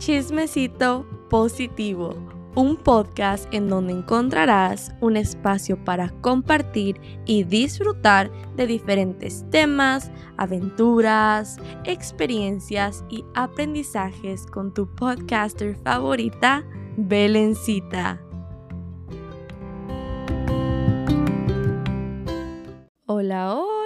Chismecito Positivo, un podcast en donde encontrarás un espacio para compartir y disfrutar de diferentes temas, aventuras, experiencias y aprendizajes con tu podcaster favorita, Belencita. Hola, hola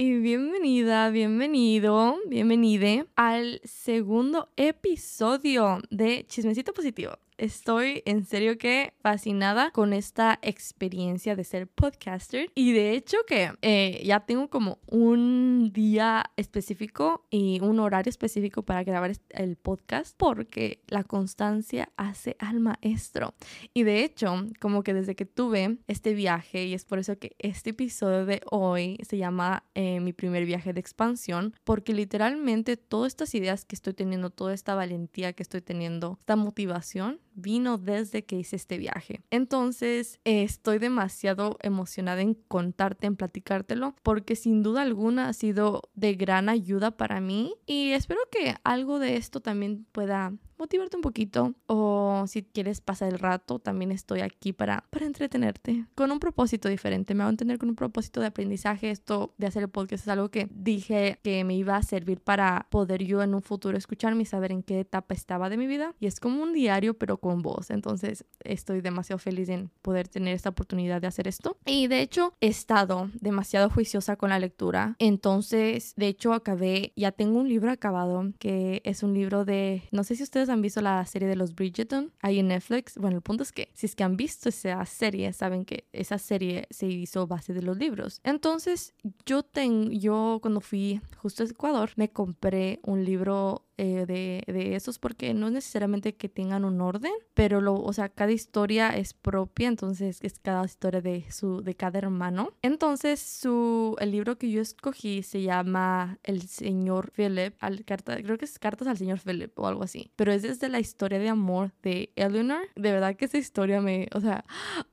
y bienvenida, bienvenido, bienvenide al segundo episodio de Chismecito Positivo estoy en serio que fascinada con esta experiencia de ser podcaster. Y de hecho que eh, ya tengo como un día específico y un horario específico para grabar el podcast porque la constancia hace al maestro. Y de hecho, como que desde que tuve este viaje, y es por eso que este episodio de hoy se llama eh, mi primer viaje de expansión, porque literalmente todas estas ideas que estoy teniendo, toda esta valentía que estoy teniendo, esta motivación, vino desde que hice este viaje. Entonces, estoy demasiado emocionada en contarte, en platicártelo, porque sin duda alguna ha sido de gran ayuda para mí y espero que algo de esto también pueda motivarte un poquito o si quieres pasar el rato, también estoy aquí para, para entretenerte con un propósito diferente. Me voy a entender con un propósito de aprendizaje. Esto de hacer el podcast es algo que dije que me iba a servir para poder yo en un futuro escucharme y saber en qué etapa estaba de mi vida. Y es como un diario, pero con voz. Entonces estoy demasiado feliz en poder tener esta oportunidad de hacer esto. Y de hecho he estado demasiado juiciosa con la lectura. Entonces, de hecho, acabé, ya tengo un libro acabado que es un libro de, no sé si ustedes han visto la serie de los Bridgerton ahí en Netflix, bueno, el punto es que si es que han visto esa serie, saben que esa serie se hizo base de los libros. Entonces, yo tengo, yo cuando fui justo a Ecuador, me compré un libro eh, de, de, esos porque no es necesariamente que tengan un orden, pero lo, o sea, cada historia es propia, entonces es cada historia de su de cada hermano. Entonces, su el libro que yo escogí se llama El señor Philip, al, carta, creo que es Cartas al señor Philip o algo así, pero es desde la historia de amor de Eleanor. De verdad que esa historia me, o sea,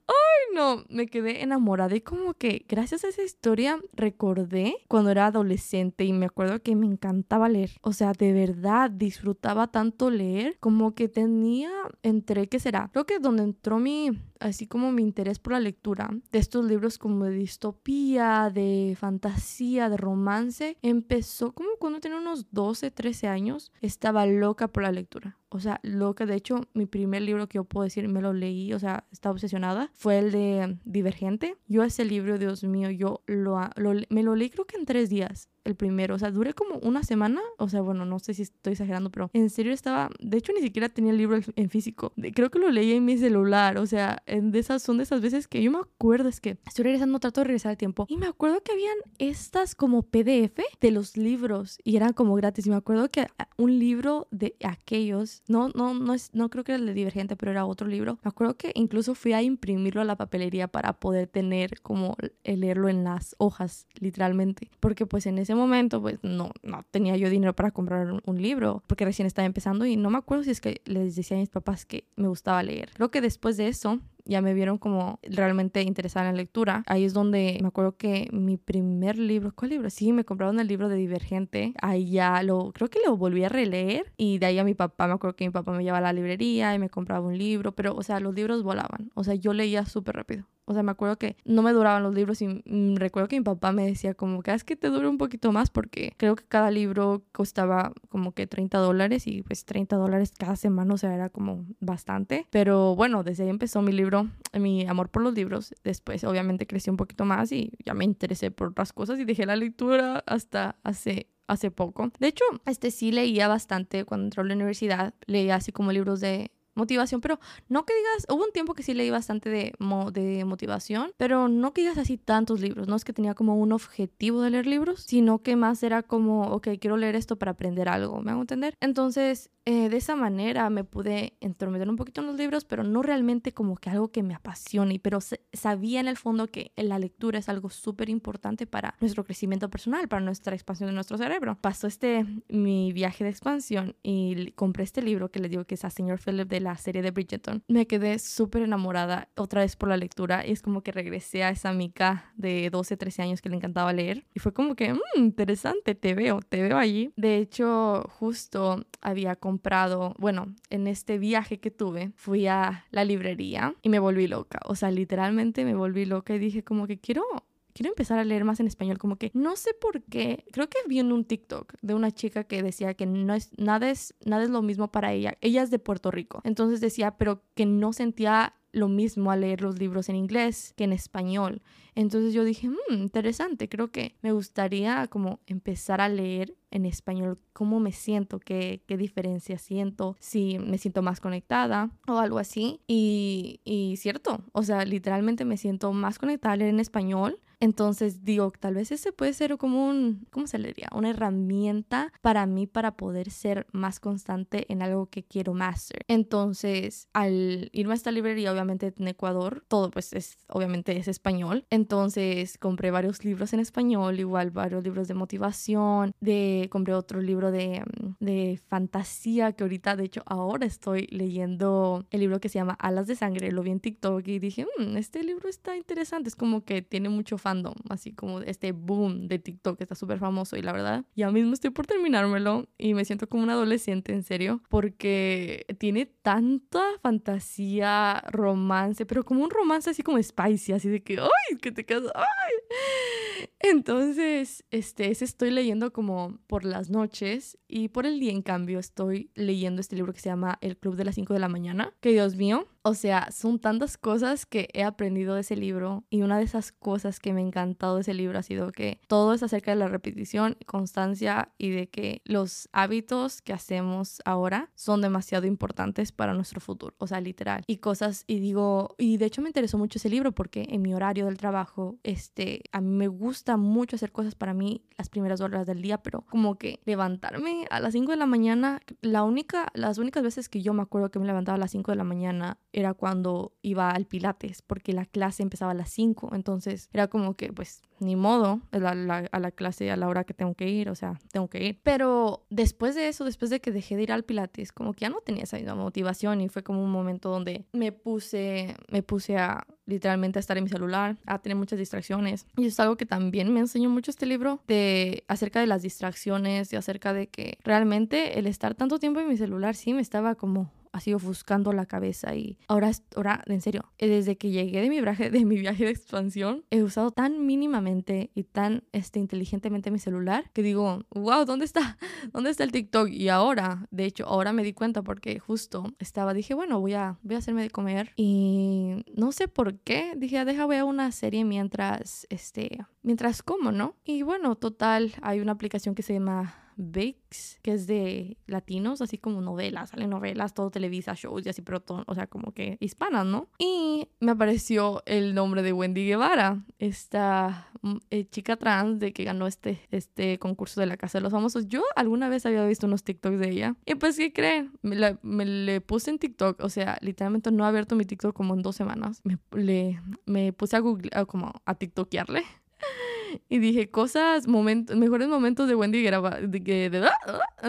¡ay no! Me quedé enamorada y como que gracias a esa historia recordé cuando era adolescente y me acuerdo que me encantaba leer. O sea, de verdad disfrutaba tanto leer, como que tenía entre, ¿qué será? Creo que donde entró mi, así como mi interés por la lectura de estos libros como de distopía, de fantasía, de romance, empezó como cuando tenía unos 12, 13 años, estaba loca por la lectura. O sea, loca. De hecho, mi primer libro que yo puedo decir, me lo leí, o sea, estaba obsesionada, fue el de Divergente. Yo ese libro, Dios mío, yo lo, lo, me lo leí creo que en tres días el primero. O sea, duré como una semana. O sea, bueno, no sé si estoy exagerando, pero en serio estaba. De hecho, ni siquiera tenía el libro en físico. Creo que lo leí en mi celular. O sea, de esas son de esas veces que yo me acuerdo. Es que estoy regresando, trato de regresar al tiempo. Y me acuerdo que habían estas como PDF de los libros y eran como gratis. Y me acuerdo que un libro de aquellos, no, no, no, es, no creo que era el de Divergente, pero era otro libro. Me acuerdo que incluso fui a imprimirlo a la papelería para poder tener como leerlo en las hojas, literalmente. Porque pues en ese momento pues no, no tenía yo dinero para comprar un, libro porque recién estaba empezando y no me acuerdo si es que les decía a mis papás que me gustaba leer. Creo que después de eso ya me vieron como realmente interesada en la lectura. Ahí es donde me acuerdo que mi primer libro, ¿cuál libro? Sí, me compraron el libro de Divergente. Ahí ya lo, creo que lo volví a releer y de ahí a mi papá, me acuerdo que mi papá me llevaba a la librería y me compraba un libro, pero o sea, los libros volaban. O sea, yo leía súper rápido. O sea, me acuerdo que no me duraban los libros y mm, recuerdo que mi papá me decía como que ah, es que te dure un poquito más porque creo que cada libro costaba como que 30 dólares y pues 30 dólares cada semana, o sea, era como bastante. Pero bueno, desde ahí empezó mi libro, mi amor por los libros. Después obviamente crecí un poquito más y ya me interesé por otras cosas y dejé la lectura hasta hace hace poco. De hecho, este sí leía bastante cuando entró a la universidad. Leía así como libros de motivación, pero no que digas, hubo un tiempo que sí leí bastante de, de motivación, pero no que digas así tantos libros, no es que tenía como un objetivo de leer libros, sino que más era como, ok, quiero leer esto para aprender algo, ¿me hago entender? Entonces, eh, de esa manera me pude entrometer un poquito en los libros, pero no realmente como que algo que me apasione, pero sabía en el fondo que la lectura es algo súper importante para nuestro crecimiento personal, para nuestra expansión de nuestro cerebro. Pasó este mi viaje de expansión y compré este libro que les digo que es a señor Philip de la serie de Bridgerton, me quedé súper enamorada otra vez por la lectura y es como que regresé a esa mica de 12, 13 años que le encantaba leer y fue como que, mmm, interesante, te veo, te veo allí. De hecho, justo había comprado, bueno, en este viaje que tuve, fui a la librería y me volví loca, o sea, literalmente me volví loca y dije como que quiero quiero empezar a leer más en español, como que no sé por qué, creo que vi en un TikTok de una chica que decía que no es nada es nada es lo mismo para ella. Ella es de Puerto Rico. Entonces decía, pero que no sentía lo mismo al leer los libros en inglés que en español. Entonces yo dije, mmm, interesante, creo que me gustaría como empezar a leer en español cómo me siento, qué, qué diferencia siento, si me siento más conectada o algo así. Y, y cierto, o sea, literalmente me siento más conectada a leer en español entonces digo, tal vez ese puede ser como un, ¿cómo se le diría? Una herramienta para mí para poder ser más constante en algo que quiero master. Entonces, al irme a esta librería, obviamente en Ecuador, todo pues es, obviamente es español. Entonces, compré varios libros en español, igual varios libros de motivación, de, compré otro libro de, de fantasía que ahorita, de hecho, ahora estoy leyendo el libro que se llama Alas de Sangre, lo vi en TikTok y dije, mmm, este libro está interesante, es como que tiene mucho así como este boom de TikTok que está súper famoso y la verdad, ya mismo estoy por terminármelo y me siento como un adolescente en serio porque tiene tanta fantasía, romance, pero como un romance así como spicy, así de que, ¡ay! que te quedas, ¡ay! Entonces, este, ese estoy leyendo como por las noches y por el día, en cambio, estoy leyendo este libro que se llama El Club de las 5 de la mañana, que Dios mío, o sea, son tantas cosas que he aprendido de ese libro y una de esas cosas que me ha encantado de ese libro ha sido que todo es acerca de la repetición, constancia y de que los hábitos que hacemos ahora son demasiado importantes para nuestro futuro, o sea, literal. Y cosas, y digo, y de hecho me interesó mucho ese libro porque en mi horario del trabajo, este, a mí me gusta mucho hacer cosas para mí las primeras horas del día, pero como que levantarme a las 5 de la mañana, la única, las únicas veces que yo me acuerdo que me levantaba a las 5 de la mañana era cuando iba al Pilates, porque la clase empezaba a las 5, entonces era como que pues ni modo a la, a la, clase a la hora que tengo que ir, o sea, tengo que ir. Pero después de eso, después de que dejé de ir al Pilates, como que ya no tenía esa misma motivación y fue como un momento donde me puse, me puse a literalmente a estar en mi celular, a tener muchas distracciones. Y es algo que también me enseñó mucho este libro de acerca de las distracciones y acerca de que realmente el estar tanto tiempo en mi celular sí me estaba como así ofuscando la cabeza y ahora, ahora en serio, eh, desde que llegué de mi viaje de, mi viaje de expansión, he usado tan mínimamente y tan este, inteligentemente mi celular que digo, wow, ¿dónde está? ¿Dónde está el TikTok? Y ahora, de hecho, ahora me di cuenta porque justo estaba, dije, bueno, voy a, voy a hacerme de comer y no sé por qué, dije, deja, voy a una serie mientras, este, mientras como, ¿no? Y bueno, total, hay una aplicación que se llama VIX, que es de latinos, así como novelas, salen novelas, todo Televisa, shows y así, pero todo, o sea, como que hispanas, ¿no? Y me apareció el nombre de Wendy Guevara, esta mm, eh, chica trans de que ganó este, este concurso de la Casa de los Famosos. Yo alguna vez había visto unos TikToks de ella. Y pues, ¿qué creen? Me, me le puse en TikTok, o sea, literalmente no he abierto mi TikTok como en dos semanas. Me, le, me puse a Google, como a TikTokearle y dije cosas, momentos, mejores momentos de Wendy Guevara, de,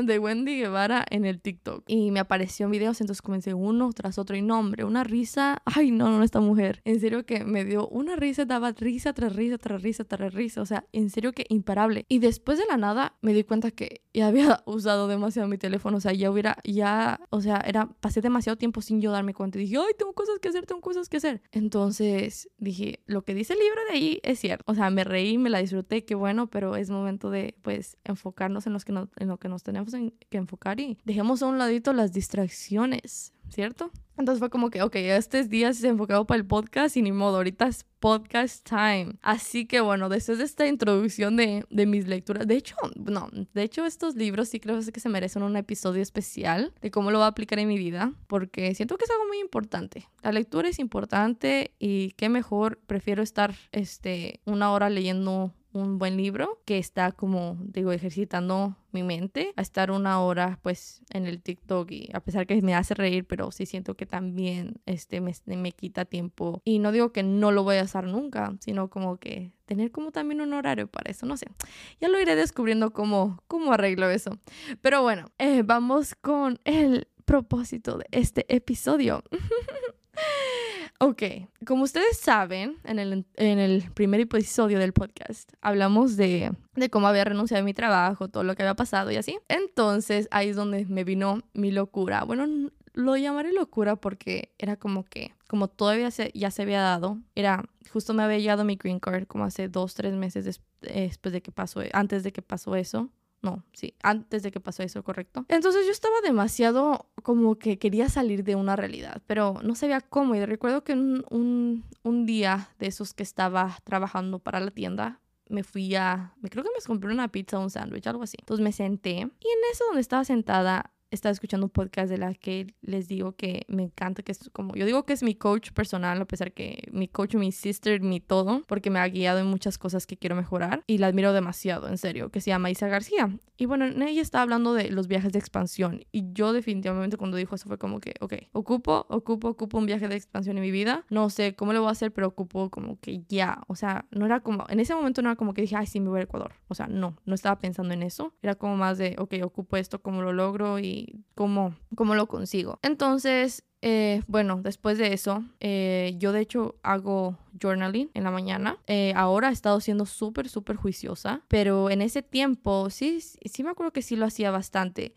de, Wendy Guevara en el TikTok. Y me apareció videos, entonces comencé uno tras otro y nombre, una risa. Ay, no, no, esta mujer. En serio que me dio una risa, daba risa tras risa, tras risa, tras risa. O sea, en serio que imparable. Y después de la nada me di cuenta que ya había usado demasiado mi teléfono. O sea, ya hubiera, ya, o sea, era, pasé demasiado tiempo sin yo darme cuenta. Y dije, ay, tengo cosas que hacer, tengo cosas que hacer. Entonces dije, lo que dice el libro de ahí es cierto. O sea, me reí, me la disfruté, qué bueno, pero es momento de, pues, enfocarnos en, los que en lo que nos tenemos que enfocar y dejemos a un ladito las distracciones, ¿cierto? Entonces fue como que, ok, este día se enfocado para el podcast y ni modo, ahorita es podcast time. Así que bueno, después de esta introducción de, de, mis lecturas, de hecho, no, de hecho estos libros sí creo que se merecen un episodio especial de cómo lo voy a aplicar en mi vida, porque siento que es algo muy importante. La lectura es importante y qué mejor, prefiero estar este, una hora leyendo un buen libro que está como digo ejercitando mi mente a estar una hora pues en el TikTok y a pesar que me hace reír pero sí siento que también este me, me quita tiempo. Y no digo que no lo voy a hacer nunca sino como que tener como también un horario para eso no sé. Ya lo iré descubriendo cómo cómo arreglo eso. Pero bueno eh, vamos con el propósito de este episodio. ok, como ustedes saben, en el, en el primer episodio del podcast hablamos de, de cómo había renunciado a mi trabajo, todo lo que había pasado y así. Entonces ahí es donde me vino mi locura. Bueno, lo llamaré locura porque era como que, como todavía se, ya se había dado, era, justo me había llegado mi green card como hace dos, tres meses después de que pasó, antes de que pasó eso. No, sí, antes de que pasó eso, correcto. Entonces yo estaba demasiado como que quería salir de una realidad, pero no sabía cómo. Y recuerdo que un, un, día de esos que estaba trabajando para la tienda, me fui a, me creo que me compré una pizza un sándwich, algo así. Entonces me senté y en eso donde estaba sentada estaba escuchando un podcast de la que les digo que me encanta, que es como, yo digo que es mi coach personal, a pesar que mi coach, mi sister, mi todo, porque me ha guiado en muchas cosas que quiero mejorar y la admiro demasiado, en serio, que se llama Isa García. Y bueno, ella estaba hablando de los viajes de expansión y yo definitivamente cuando dijo eso fue como que, ok, ocupo, ocupo, ocupo un viaje de expansión en mi vida, no sé cómo lo voy a hacer, pero ocupo como que ya, o sea, no era como, en ese momento no era como que dije, ay, sí, me voy a Ecuador, o sea, no, no estaba pensando en eso, era como más de, ok, ocupo esto, cómo lo logro y cómo, cómo lo consigo. Entonces, eh, bueno, después de eso, eh, yo de hecho hago journaling en la mañana. Eh, ahora he estado siendo súper, súper juiciosa, pero en ese tiempo sí, sí me acuerdo que sí lo hacía bastante.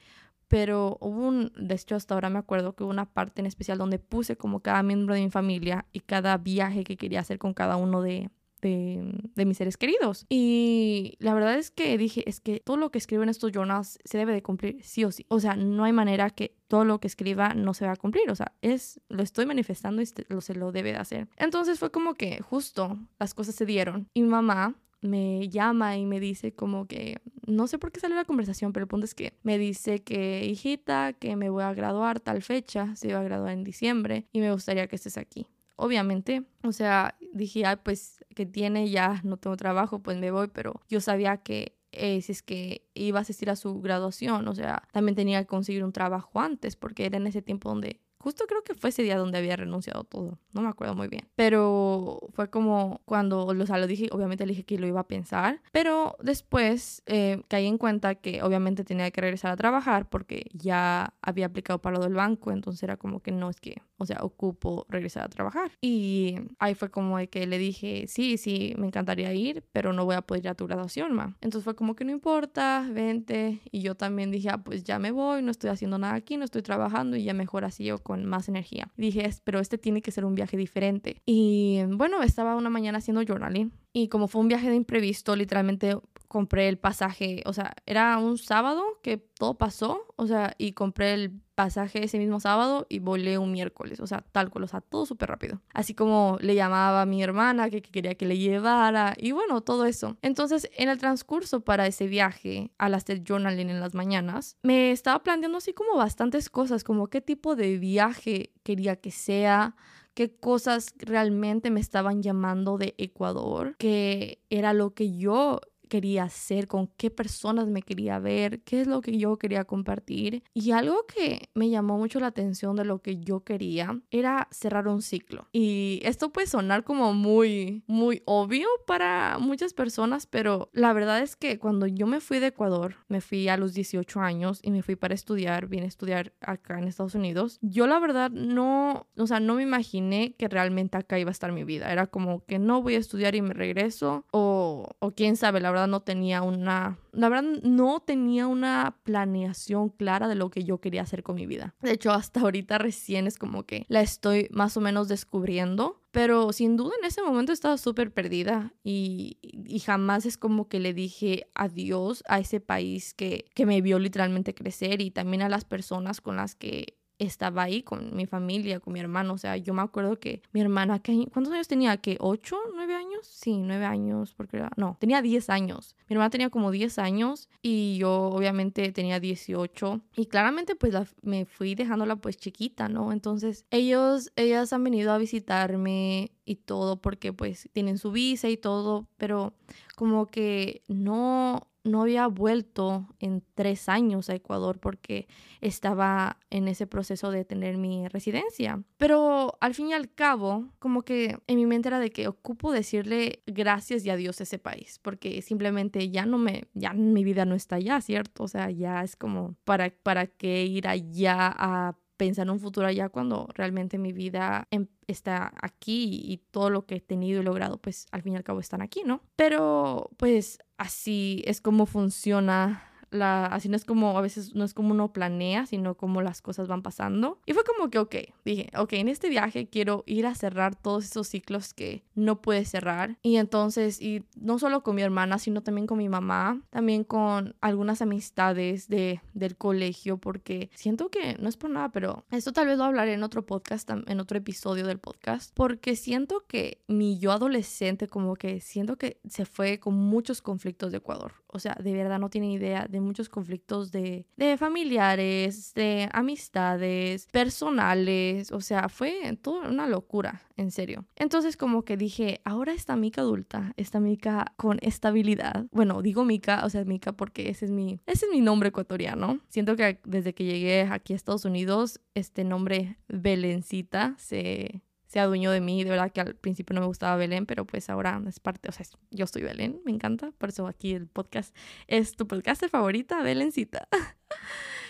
Pero hubo un, de hecho hasta ahora me acuerdo que hubo una parte en especial donde puse como cada miembro de mi familia y cada viaje que quería hacer con cada uno de, de, mis seres queridos. Y la verdad es que dije, es que todo lo que escribo en estos journals se debe de cumplir sí o sí. O sea, no hay manera que todo lo que escriba no se va a cumplir. O sea, es, lo estoy manifestando y lo, se lo debe de hacer. Entonces fue como que justo las cosas se dieron. Y mi mamá me llama y me dice como que, no sé por qué salió la conversación, pero el punto es que me dice que, hijita, que me voy a graduar tal fecha, se iba a graduar en diciembre y me gustaría que estés aquí obviamente, o sea, dije, ay, pues que tiene, ya no tengo trabajo, pues me voy, pero yo sabía que eh, si es que iba a asistir a su graduación, o sea, también tenía que conseguir un trabajo antes, porque era en ese tiempo donde Justo creo que fue ese día donde había renunciado todo. No me acuerdo muy bien. Pero fue como cuando o sea, lo dije, obviamente le dije que lo iba a pensar. Pero después eh, caí en cuenta que obviamente tenía que regresar a trabajar porque ya había aplicado para lo del banco. Entonces era como que no es que, o sea, ocupo regresar a trabajar. Y ahí fue como de que le dije, sí, sí, me encantaría ir, pero no voy a poder ir a tu graduación, ma. Entonces fue como que no importa, vente. Y yo también dije, ah, pues ya me voy, no estoy haciendo nada aquí, no estoy trabajando y ya mejor así yo con más energía. dije, pero este tiene que ser un viaje diferente. Y bueno, estaba una mañana haciendo journaling y como fue un viaje de imprevisto, literalmente compré el pasaje, o sea, era un sábado que todo pasó, o sea, y compré el pasaje ese mismo sábado y volé un miércoles, o sea, tal cual, o sea, todo súper rápido. Así como le llamaba a mi hermana que, quería que le llevara y bueno, todo eso. Entonces, en el transcurso para ese viaje al hacer journaling en las mañanas, me estaba planteando así como bastantes cosas, como qué tipo de viaje quería que sea, qué cosas realmente me estaban llamando de Ecuador, que era lo que yo quería hacer, con qué personas me quería ver, qué es lo que yo quería compartir. Y algo que me llamó mucho la atención de lo que yo quería era cerrar un ciclo. Y esto puede sonar como muy, muy obvio para muchas personas, pero la verdad es que cuando yo me fui de Ecuador, me fui a los 18 años y me fui para estudiar, vine a estudiar acá en Estados Unidos, yo la verdad no, o sea, no me imaginé que realmente acá iba a estar mi vida. Era como que no voy a estudiar y me regreso o, o quién sabe, la verdad no tenía una, la verdad no tenía una planeación clara de lo que yo quería hacer con mi vida. De hecho, hasta ahorita recién es como que la estoy más o menos descubriendo. Pero sin duda en ese momento estaba súper perdida y, y, jamás es como que le dije adiós a ese país que, que me vio literalmente crecer y también a las personas con las que estaba ahí con mi familia, con mi hermano. O sea, yo me acuerdo que mi hermana, ¿cuántos años tenía? ¿Qué? ¿Ocho? ¿Nueve años? Sí, nueve años, porque era, no, tenía diez años. Mi hermana tenía como diez años y yo obviamente tenía dieciocho. Y claramente pues me fui dejándola pues chiquita, ¿no? Entonces ellos, ellas han venido a visitarme y todo porque pues tienen su visa y todo, pero como que no, no había vuelto en tres años a Ecuador porque estaba en ese proceso de tener mi residencia. Pero al fin y al cabo, como que en mi mente era de que ocupo decirle gracias y adiós a ese país, porque simplemente ya no me, ya mi vida no está allá, ¿cierto? O sea, ya es como, ¿para, para qué ir allá a pensar en un futuro allá cuando realmente mi vida em, está aquí y todo lo que he tenido y logrado, pues al fin y al cabo están aquí, ¿no? Pero pues así es como funciona la, así no es como, a veces no es como uno planea, sino como las cosas van pasando. Y fue como que, ok, dije, ok, en este viaje quiero ir a cerrar todos esos ciclos que no puede cerrar. Y entonces, y no solo con mi hermana, sino también con mi mamá, también con algunas amistades de, del colegio, porque siento que, no es por nada, pero esto tal vez lo hablaré en otro podcast, en otro episodio del podcast, porque siento que mi yo adolescente, como que siento que se fue con muchos conflictos de Ecuador. O sea, de verdad no tiene idea de muchos conflictos de, de familiares, de amistades, personales, o sea, fue toda una locura, en serio. Entonces como que dije, ahora esta Mica adulta, esta Mica con estabilidad, bueno, digo Mica, o sea, Mica porque ese es mi, ese es mi nombre ecuatoriano. Siento que desde que llegué aquí a Estados Unidos, este nombre Belencita se se adueñó de mí. De verdad que al principio no me gustaba Belén, pero pues ahora es parte, o sea, yo soy Belén, me encanta. Por eso aquí el podcast es tu podcast favorita, Belencita.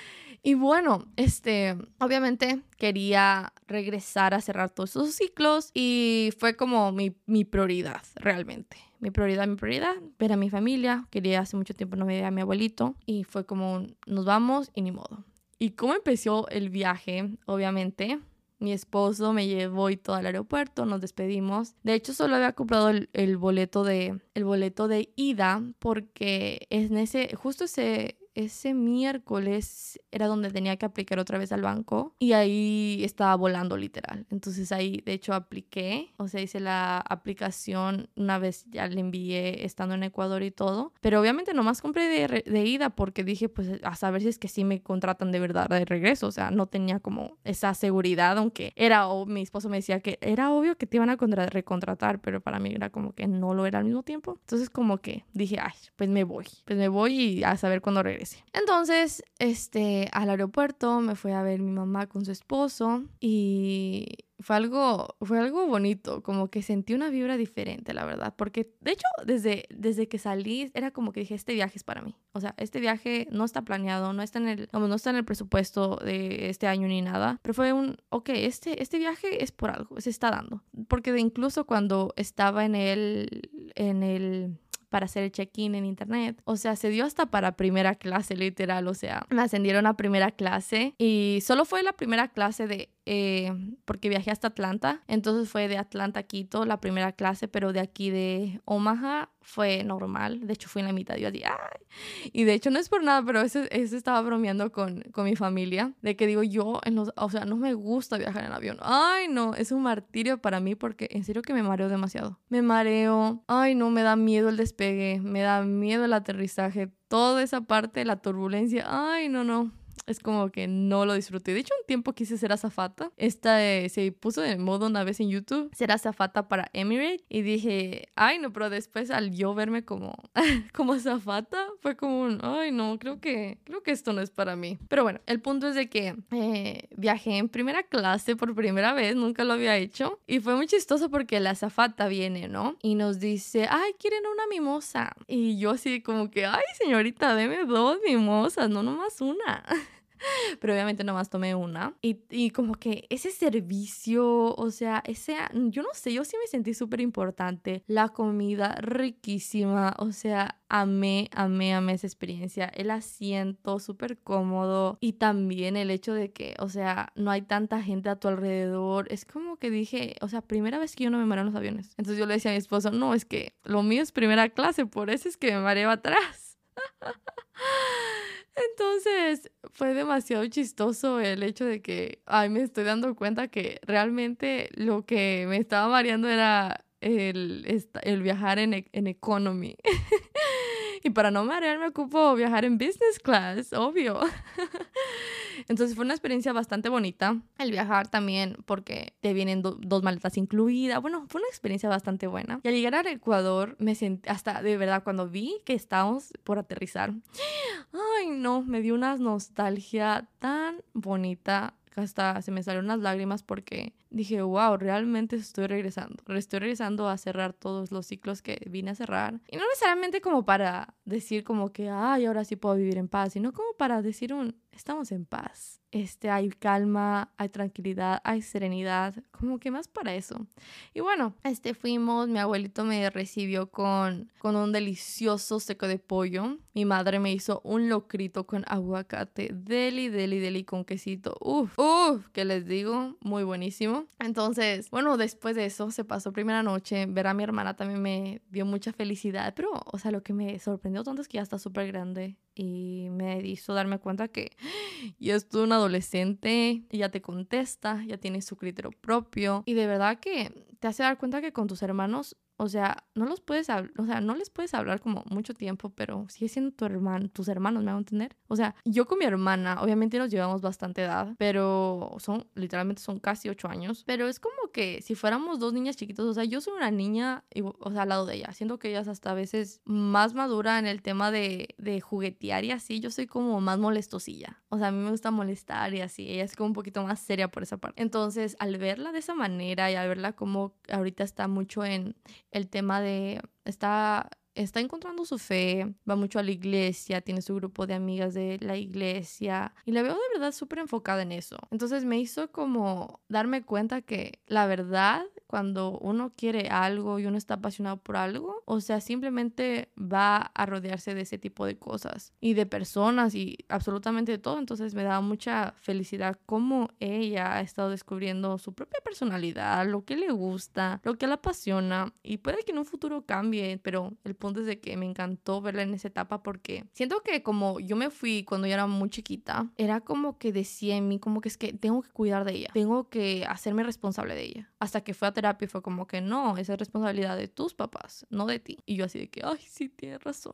Y bueno, este, obviamente quería regresar a cerrar todos esos ciclos y fue como mi, mi, prioridad, realmente. Mi prioridad, mi prioridad, ver a mi familia. Quería hace mucho tiempo no me veía a mi abuelito y fue como, nos vamos y ni modo. ¿Y cómo empezó el viaje? Obviamente, mi esposo me llevó y todo al aeropuerto, nos despedimos. De hecho, solo había comprado el, boleto de el boleto de ida porque en ese justo ese ese miércoles era donde tenía que aplicar otra vez al banco y ahí estaba volando literal. Entonces ahí de hecho apliqué, o sea, hice la aplicación una vez ya le envié estando en Ecuador y todo, pero obviamente nomás compré de, de ida porque dije pues a saber si es que sí me contratan de verdad de regreso, o sea, no tenía como esa seguridad, aunque era, o mi esposo me decía que era obvio que te iban a recontratar, pero para mí era como que no lo era al mismo tiempo. Entonces como que dije, ay, pues me voy, pues me voy y a saber cuándo regreso entonces, este, al aeropuerto me fue a ver mi mamá con su esposo y fue algo, fue algo bonito, como que sentí una vibra diferente, la verdad, porque de hecho desde, desde que salí era como que dije, este viaje es para mí, o sea, este viaje no está planeado, no está en el, no está en el presupuesto de este año ni nada, pero fue un, ok, este, este viaje es por algo, se está dando, porque de incluso cuando estaba en el, en el para hacer el check-in en internet. O sea, se dio hasta para primera clase, literal. O sea, me ascendieron a primera clase y solo fue la primera clase de eh, porque viajé hasta Atlanta, entonces fue de Atlanta a Quito la primera clase, pero de aquí de Omaha fue normal, de hecho fui en la mitad, yo así, ¡ay! Y de hecho no es por nada, pero eso, eso estaba bromeando con, con mi familia, de que digo yo, en los, o sea, no me gusta viajar en avión, ay no, es un martirio para mí porque en serio que me mareo demasiado, me mareo, ay no, me da miedo el despegue, me da miedo el aterrizaje, toda esa parte, la turbulencia, ay no, no, es como que no lo disfruté. De hecho, un tiempo quise ser azafata. Esta eh, se puso de modo una vez en YouTube, ser azafata para Emirates. Y dije, ay, no, pero después al yo verme como, como azafata, fue como un, ay, no, creo que, creo que esto no es para mí. Pero bueno, el punto es de que eh, viajé en primera clase por primera vez, nunca lo había hecho. Y fue muy chistoso porque la azafata viene, ¿no? Y nos dice, ay, ¿quieren una mimosa? Y yo así como que, ay, señorita, deme dos mimosas, no nomás una. pero obviamente nomás tomé una. Y, y, como que ese servicio, o sea, ese, yo no sé, yo sí me sentí súper importante. La comida riquísima, o sea, amé, amé, amé esa experiencia. El asiento súper cómodo y también el hecho de que, o sea, no hay tanta gente a tu alrededor. Es como que dije, o sea, primera vez que yo no me mareo en los aviones. Entonces yo le decía a mi esposo, no, es que lo mío es primera clase, por eso es que me mareo atrás. Entonces fue demasiado chistoso el hecho de que, ay, me estoy dando cuenta que realmente lo que me estaba mareando era el, el viajar en, en economy. y para no marearme ocupo viajar en business class, obvio. Entonces fue una experiencia bastante bonita el viajar también porque te vienen dos maletas incluidas. Bueno, fue una experiencia bastante buena. Y al llegar al Ecuador me sentí hasta de verdad cuando vi que estábamos por aterrizar. Ay, no, me dio una nostalgia tan bonita hasta se me salieron las lágrimas porque dije, wow, realmente estoy regresando. Estoy regresando a cerrar todos los ciclos que vine a cerrar. Y no necesariamente como para decir como que, ay, ahora sí puedo vivir en paz, sino como para decir un, estamos en paz. Este, hay calma, hay tranquilidad, hay serenidad, como que más para eso. Y bueno, este fuimos, mi abuelito me recibió con, con un delicioso seco de pollo. Mi madre me hizo un locrito con aguacate, deli, deli, deli con quesito. Uf, uf, que les digo, muy buenísimo. Entonces, bueno, después de eso se pasó primera noche, ver a mi hermana también me dio mucha felicidad, pero, o sea, lo que me sorprendió tanto es que ya está súper grande y me hizo darme cuenta que ya es una adolescente, ya te contesta, ya tiene su criterio propio y de verdad que te hace dar cuenta que con tus hermanos o sea, no los puedes o sea, no les puedes hablar como mucho tiempo, pero sigue siendo tu hermano, tus hermanos, ¿me van a entender? O sea, yo con mi hermana, obviamente nos llevamos bastante edad, pero son, literalmente son casi ocho años, pero es como que si fuéramos dos niñas chiquitas, o sea, yo soy una niña, o sea, al lado de ella, siento que ella es hasta a veces más madura en el tema de, de juguetear y así, yo soy como más molestosilla, o sea, a mí me gusta molestar y así, ella es como un poquito más seria por esa parte. Entonces, al verla de esa manera y al verla como ahorita está mucho en el tema de, está, está encontrando su fe, va mucho a la iglesia, tiene su grupo de amigas de la iglesia y la veo de verdad súper enfocada en eso. Entonces me hizo como darme cuenta que la verdad cuando uno quiere algo y uno está apasionado por algo, o sea, simplemente va a rodearse de ese tipo de cosas y de personas y absolutamente de todo. Entonces me da mucha felicidad cómo ella ha estado descubriendo su propia personalidad, lo que le gusta, lo que la apasiona y puede que en un futuro cambie, pero el punto es de que me encantó verla en esa etapa porque siento que como yo me fui cuando yo era muy chiquita, era como que decía en mí como que es que tengo que cuidar de ella, tengo que hacerme responsable de ella. Hasta que fue a terapia fue como que no, esa es responsabilidad de tus papás, no de ti. Y yo así de que, ay, sí, tienes razón.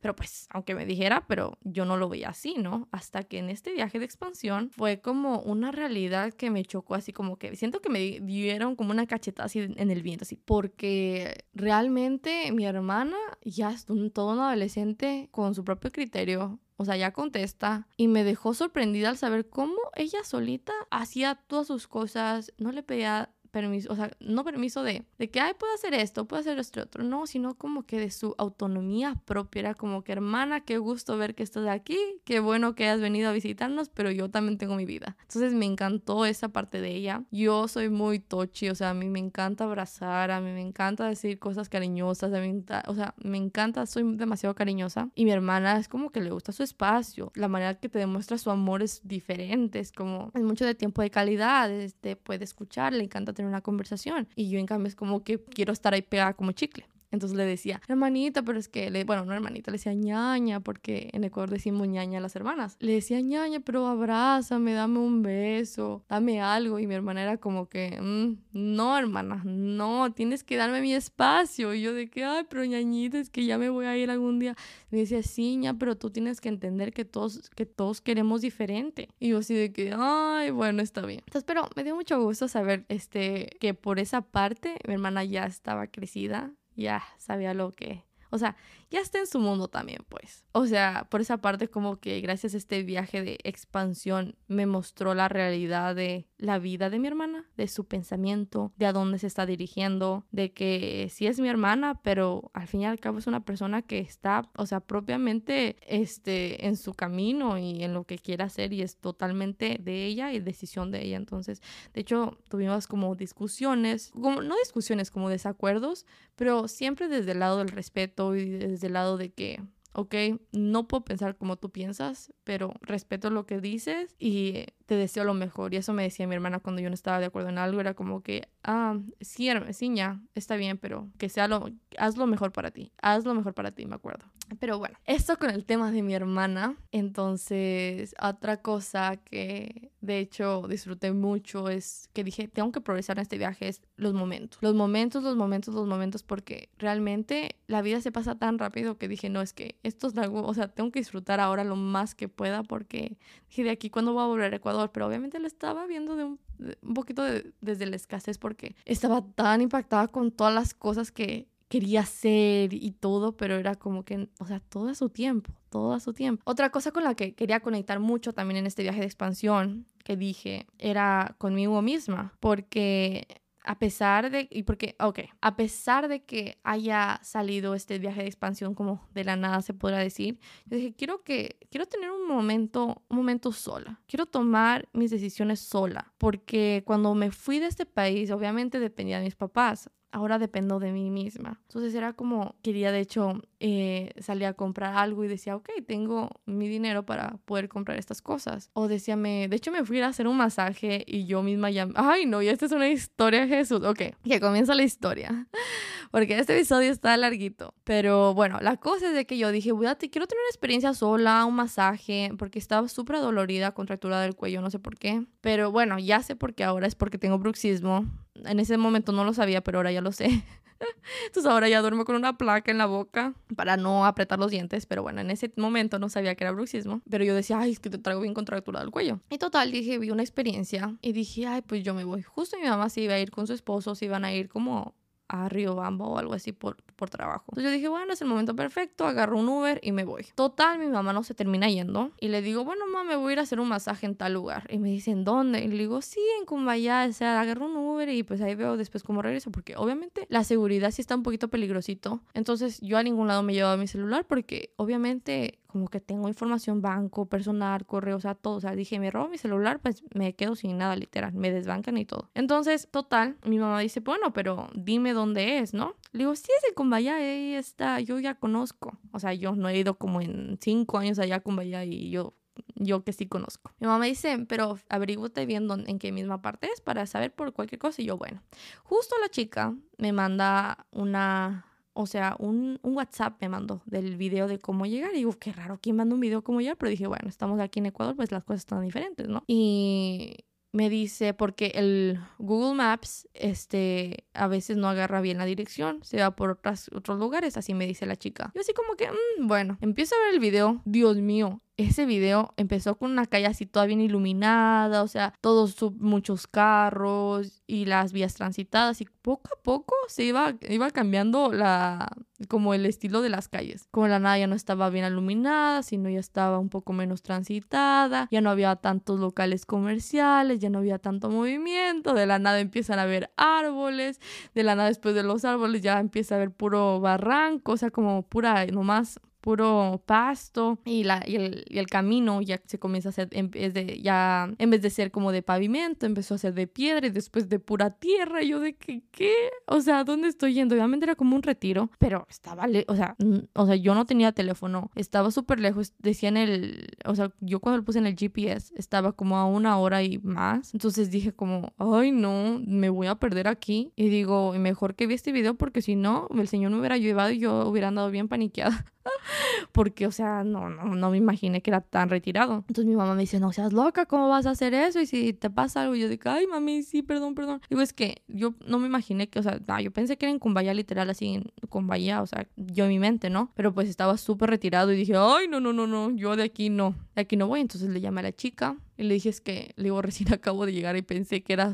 Pero pues, aunque me dijera, pero yo no lo veía así, ¿no? Hasta que en este viaje de expansión fue como una realidad que me chocó así como que siento que me dieron como una cachetada así en el viento, así. Porque realmente mi hermana ya es todo un adolescente con su propio criterio, o sea, ya contesta y me dejó sorprendida al saber cómo ella solita hacía todas sus cosas, no le pedía permiso, o sea, no permiso de, de que, ay, puedo hacer esto, puedo hacer esto otro, no, sino como que de su autonomía propia, como que, hermana, qué gusto ver que estás aquí, qué bueno que hayas venido a visitarnos, pero yo también tengo mi vida. Entonces me encantó esa parte de ella. Yo soy muy tochi, o sea, a mí me encanta abrazar, a mí me encanta decir cosas cariñosas, a mí, o sea, me encanta, soy demasiado cariñosa. Y mi hermana es como que le gusta su espacio, la manera que te demuestra su amor es diferente, es como, es mucho de tiempo de calidad, este, puede escuchar, le encanta tener una conversación. Y yo en cambio es como que quiero estar ahí pegada como chicle. Entonces le decía, hermanita, pero es que, bueno, no hermanita, le decía ñaña, porque en Ecuador decimos ñaña a las hermanas. Le decía ñaña, pero abrázame, dame un beso, dame algo. Y mi hermana era como que, mm, no, hermana, no, tienes que darme mi espacio. Y yo de que, ay, pero ñañita, es que ya me voy a ir algún día. Me decía, sí, ña, pero tú tienes que entender que todos, que todos queremos diferente. Y yo así de que, ay, bueno, está bien. Entonces, pero me dio mucho gusto saber, este, que por esa parte mi hermana ya estaba crecida ya sabía lo que o sea, ya está en su mundo también, pues. O sea, por esa parte como que gracias a este viaje de expansión me mostró la realidad de la vida de mi hermana, de su pensamiento, de a dónde se está dirigiendo, de que sí es mi hermana, pero al fin y al cabo es una persona que está, o sea, propiamente este, en su camino y en lo que quiere hacer y es totalmente de ella y decisión de ella. Entonces, de hecho, tuvimos como discusiones, como, no discusiones, como desacuerdos, pero siempre desde el lado del respeto y desde el lado de que, ok, no puedo pensar como tú piensas, pero respeto lo que dices y te deseo lo mejor. Y eso me decía mi hermana cuando yo no estaba de acuerdo en algo, era como que, ah, sí, sí, ya, está bien, pero que sea lo, haz lo mejor para ti, haz lo mejor para ti, me acuerdo. Pero bueno, esto con el tema de mi hermana. Entonces, otra cosa que de hecho disfruté mucho es que dije, tengo que progresar en este viaje, es los momentos. Los momentos, los momentos, los momentos, porque realmente la vida se pasa tan rápido que dije, no, es que esto es algo, o sea, tengo que disfrutar ahora lo más que pueda porque dije, de aquí cuando voy a volver a Ecuador, pero obviamente lo estaba viendo de un, un poquito desde la escasez porque estaba tan impactada con todas las cosas que quería hacer y todo, pero era como que, o sea, todo a su tiempo, todo a su tiempo. Otra cosa con la que quería conectar mucho también en este viaje de expansión que dije era conmigo misma, porque a pesar de, y porque, ok, a pesar de que haya salido este viaje de expansión como de la nada se podrá decir, yo dije, quiero que, quiero tener un momento, un momento sola, quiero tomar mis decisiones sola, porque cuando me fui de este país, obviamente dependía de mis papás, ahora dependo de mí misma. Entonces era como, quería de hecho eh, salir a comprar algo y decía, ok, tengo mi dinero para poder comprar estas cosas. O decía, me, de hecho me fui a hacer un masaje y yo misma ya, ay no, y esta es una historia, Jesús. Ok, que comienza la historia. Porque este episodio está larguito. Pero bueno, la cosa es de que yo dije, voy quiero tener una experiencia sola, un masaje, porque estaba súper dolorida, contracturada del cuello, no sé por qué. Pero bueno, ya sé por qué ahora, es porque tengo bruxismo en ese momento no lo sabía, pero ahora ya lo sé. Entonces ahora ya duermo con una placa en la boca para no apretar los dientes. Pero bueno, en ese momento no sabía que era bruxismo. Pero yo decía, ay, es que te traigo bien contracturado el cuello. Y total, dije, vi una experiencia y dije, ay, pues yo me voy. Justo mi mamá se iba a ir con su esposo, se iban a ir como a Río Bamba o algo así por, por trabajo. Entonces yo dije, bueno, es el momento perfecto, agarro un Uber y me voy. Total, mi mamá no se termina yendo y le digo, bueno, mamá, me voy a ir a hacer un masaje en tal lugar. Y me dicen, ¿dónde? Y le digo, sí, en Cumbayá, o sea, agarro un Uber y pues ahí veo después cómo regreso, porque obviamente la seguridad sí está un poquito peligrosito. Entonces yo a ningún lado me llevaba mi celular porque obviamente como que tengo información banco, personal, correo, o sea, todo. O sea, dije, me robo mi celular, pues me quedo sin nada, literal. Me desbancan y todo. Entonces, total, mi mamá dice, bueno, pero dime dónde es, ¿no? Le digo, sí, es el Cumbaya, ahí está, yo ya conozco. O sea, yo no he ido como en cinco años allá a Cumbaya y yo yo que sí conozco. Mi mamá dice, pero averigüete bien en qué misma parte es para saber por cualquier cosa. Y yo, bueno, justo la chica me manda una o sea, un, un, WhatsApp me mandó del video de cómo llegar. Y digo, qué raro, ¿quién manda un video cómo llegar? Pero dije, bueno, estamos aquí en Ecuador, pues las cosas están diferentes, ¿no? Y me dice, porque el Google Maps, este, a veces no agarra bien la dirección, se va por otras, otros lugares, así me dice la chica. Yo así como que, mm, bueno, empiezo a ver el video, Dios mío, ese video empezó con una calle así toda bien iluminada, o sea, todos muchos carros y las vías transitadas y poco a poco se iba, iba cambiando la, como el estilo de las calles. Como la nada ya no estaba bien iluminada, sino ya estaba un poco menos transitada, ya no había tantos locales comerciales, ya no había tanto movimiento, de la nada empiezan a haber árboles, de la nada después de los árboles ya empieza a haber puro barranco, o sea, como pura, nomás puro pasto y, la, y, el, y el camino ya se comienza a hacer en vez de ya en vez de ser como de pavimento empezó a ser de piedra y después de pura tierra. Y yo de que qué o sea dónde estoy yendo obviamente era como un retiro pero estaba o sea o sea yo no tenía teléfono estaba súper lejos decía en el o sea yo cuando lo puse en el GPS estaba como a una hora y más. Entonces dije como ay no me voy a perder aquí y digo mejor que vi este video porque si no el señor me hubiera llevado y yo hubiera andado bien paniqueada porque, o sea, no, no, no me imaginé que era tan retirado. Entonces mi mamá me dice, no seas loca, ¿cómo vas a hacer eso? Y si te pasa algo, yo digo, ay, mami, sí, perdón, perdón. Digo, es que yo no me imaginé que, o sea, yo pensé que era en Cumbaya, literal, así, en Cumbaya, o sea, yo en mi mente, ¿no? Pero pues estaba súper retirado y dije, ay, no, no, no, no, yo de aquí no, de aquí no voy. Entonces le llamé a la chica le dije, es que, le digo, recién acabo de llegar y pensé que era,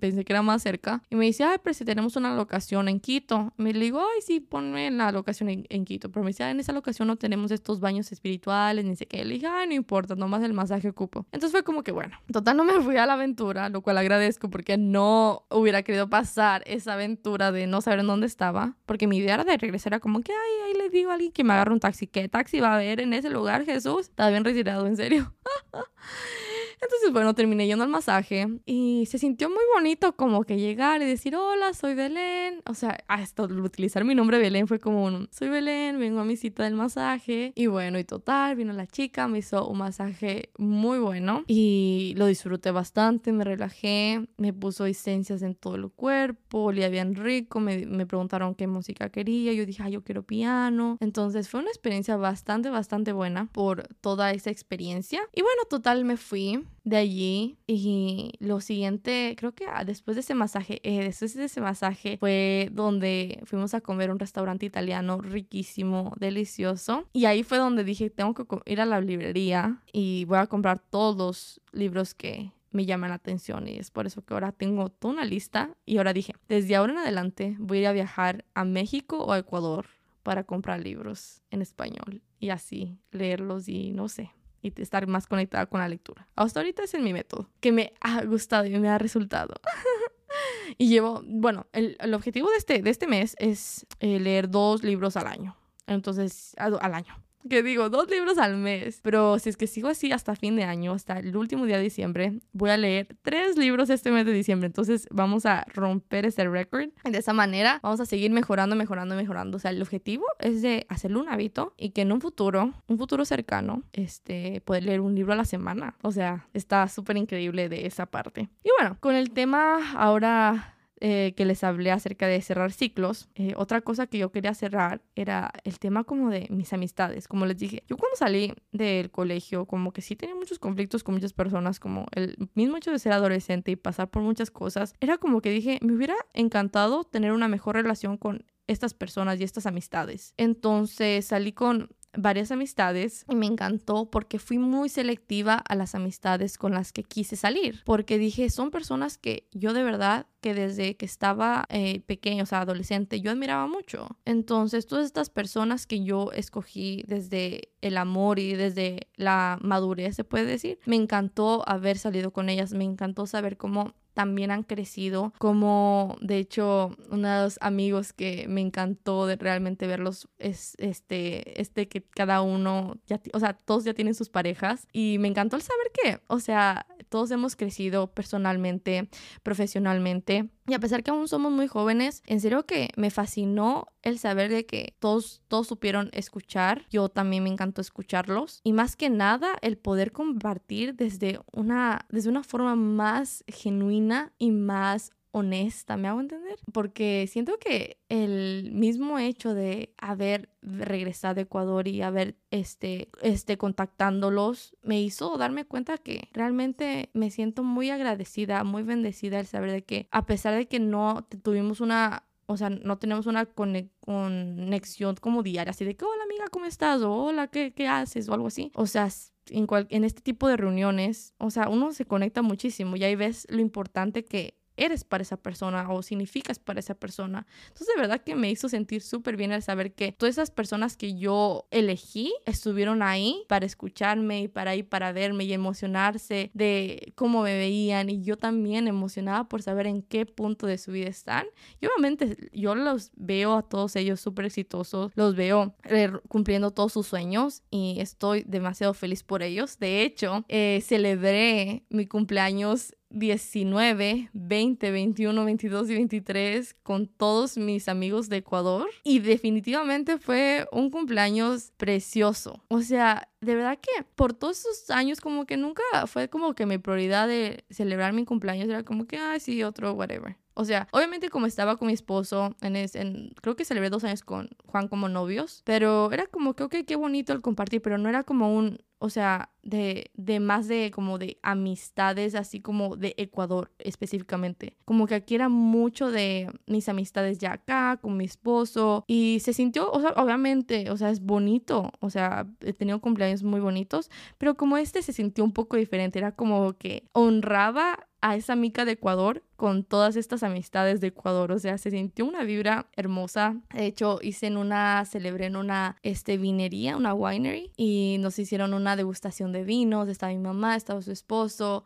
pensé que era más cerca. Y me dice, ay, pero si tenemos una locación en Quito. me le digo, ay, sí, ponme en la locación en, Quito. Pero me dice, en esa locación no tenemos estos baños espirituales, ni sé qué. Le dije, ay, no importa, nomás el masaje ocupo. Entonces fue como que, bueno, total no me fui a la aventura, lo cual agradezco porque no hubiera querido pasar esa aventura de no saber en dónde estaba. Porque mi idea era de regresar, era como que, ay, ahí le digo a alguien que me agarre un taxi. ¿Qué taxi va a haber en ese lugar, Jesús? Estaba bien retirado, en serio. Entonces, bueno, terminé yendo al masaje y se sintió muy bonito como que llegar y decir, hola, soy Belén. O sea, hasta utilizar mi nombre Belén fue como un, soy Belén, vengo a mi cita del masaje. Y bueno, y total, vino la chica, me hizo un masaje muy bueno y lo disfruté bastante, me relajé, me puso esencias en todo el cuerpo, olía bien rico, me, me preguntaron qué música quería, yo dije, ah, yo quiero piano. Entonces fue una experiencia bastante, bastante buena por toda esa experiencia. Y bueno, total, me fui de allí y lo siguiente, creo que ah, después de ese masaje, eh, después de ese masaje fue donde fuimos a comer un restaurante italiano riquísimo, delicioso. Y ahí fue donde dije, tengo que ir a la librería y voy a comprar todos los libros que me llaman la atención y es por eso que ahora tengo toda una lista y ahora dije, desde ahora en adelante voy a a viajar a México o a Ecuador para comprar libros en español y así leerlos y no sé, y estar más conectada con la lectura. Hasta ahorita es mi método, que me ha gustado y me ha resultado. y llevo, bueno, el, el, objetivo de este, de este mes es eh, leer dos libros al año. Entonces, al año que digo, dos libros al mes. Pero si es que sigo así hasta fin de año, hasta el último día de diciembre, voy a leer tres libros este mes de diciembre. Entonces vamos a romper ese récord. De esa manera vamos a seguir mejorando, mejorando, mejorando. O sea, el objetivo es de hacerlo un hábito y que en un futuro, un futuro cercano, este, poder leer un libro a la semana. O sea, está súper increíble de esa parte. Y bueno, con el tema ahora eh, que les hablé acerca de cerrar ciclos, eh, otra cosa que yo quería cerrar era el tema como de mis amistades. Como les dije, yo cuando salí del colegio, como que sí tenía muchos conflictos con muchas personas, como el mismo hecho de ser adolescente y pasar por muchas cosas, era como que dije, me hubiera encantado tener una mejor relación con estas personas y estas amistades. Entonces salí con varias amistades y me encantó porque fui muy selectiva a las amistades con las que quise salir, porque dije, son personas que yo de verdad que desde que estaba eh, pequeño, o sea, adolescente, yo admiraba mucho. Entonces, todas estas personas que yo escogí desde el amor y desde la madurez, se puede decir, me encantó haber salido con ellas, me encantó saber cómo también han crecido, como de hecho unos amigos que me encantó de realmente verlos es este, este que cada uno, ya, o sea, todos ya tienen sus parejas y me encantó el saber que, o sea, todos hemos crecido personalmente, profesionalmente y a pesar que aún somos muy jóvenes, en serio que me fascinó el saber de que todos, todos supieron escuchar. Yo también me encantó escucharlos. Y más que nada, el poder compartir desde una, desde una forma más genuina y más honesta, ¿me hago entender? Porque siento que el mismo hecho de haber regresado a Ecuador y haber este, este contactándolos me hizo darme cuenta que realmente me siento muy agradecida, muy bendecida el saber de que a pesar de que no tuvimos una o sea, no tenemos una conexión como diaria, así de que, hola amiga, ¿cómo estás? O hola, ¿qué, qué haces? O algo así. O sea, en, en este tipo de reuniones, o sea, uno se conecta muchísimo y ahí ves lo importante que eres para esa persona o significas para esa persona. Entonces, de verdad que me hizo sentir súper bien al saber que todas esas personas que yo elegí estuvieron ahí para escucharme y para ir para verme y emocionarse de cómo me veían y yo también emocionada por saber en qué punto de su vida están. Y obviamente yo los veo a todos ellos súper exitosos, los veo eh, cumpliendo todos sus sueños y estoy demasiado feliz por ellos. De hecho, eh, celebré mi cumpleaños 19, 20, 21, 22 y 23 con todos mis amigos de Ecuador y definitivamente fue un cumpleaños precioso. O sea, de verdad que por todos esos años como que nunca fue como que mi prioridad de celebrar mi cumpleaños era como que, ah, sí, otro, whatever. O sea, obviamente como estaba con mi esposo, en, en, creo que celebré dos años con Juan como novios, pero era como que, ok, qué bonito el compartir, pero no era como un, o sea, de, de más de como de amistades, así como de Ecuador específicamente. Como que aquí era mucho de mis amistades ya acá, con mi esposo, y se sintió, o sea, obviamente, o sea, es bonito, o sea, he tenido cumpleaños muy bonitos, pero como este se sintió un poco diferente, era como que honraba a esa mica de Ecuador con todas estas amistades de Ecuador. O sea, se sintió una vibra hermosa. De hecho, hice en una, celebré en una este, vinería, una winery, y nos hicieron una degustación de vinos. Estaba mi mamá, estaba su esposo.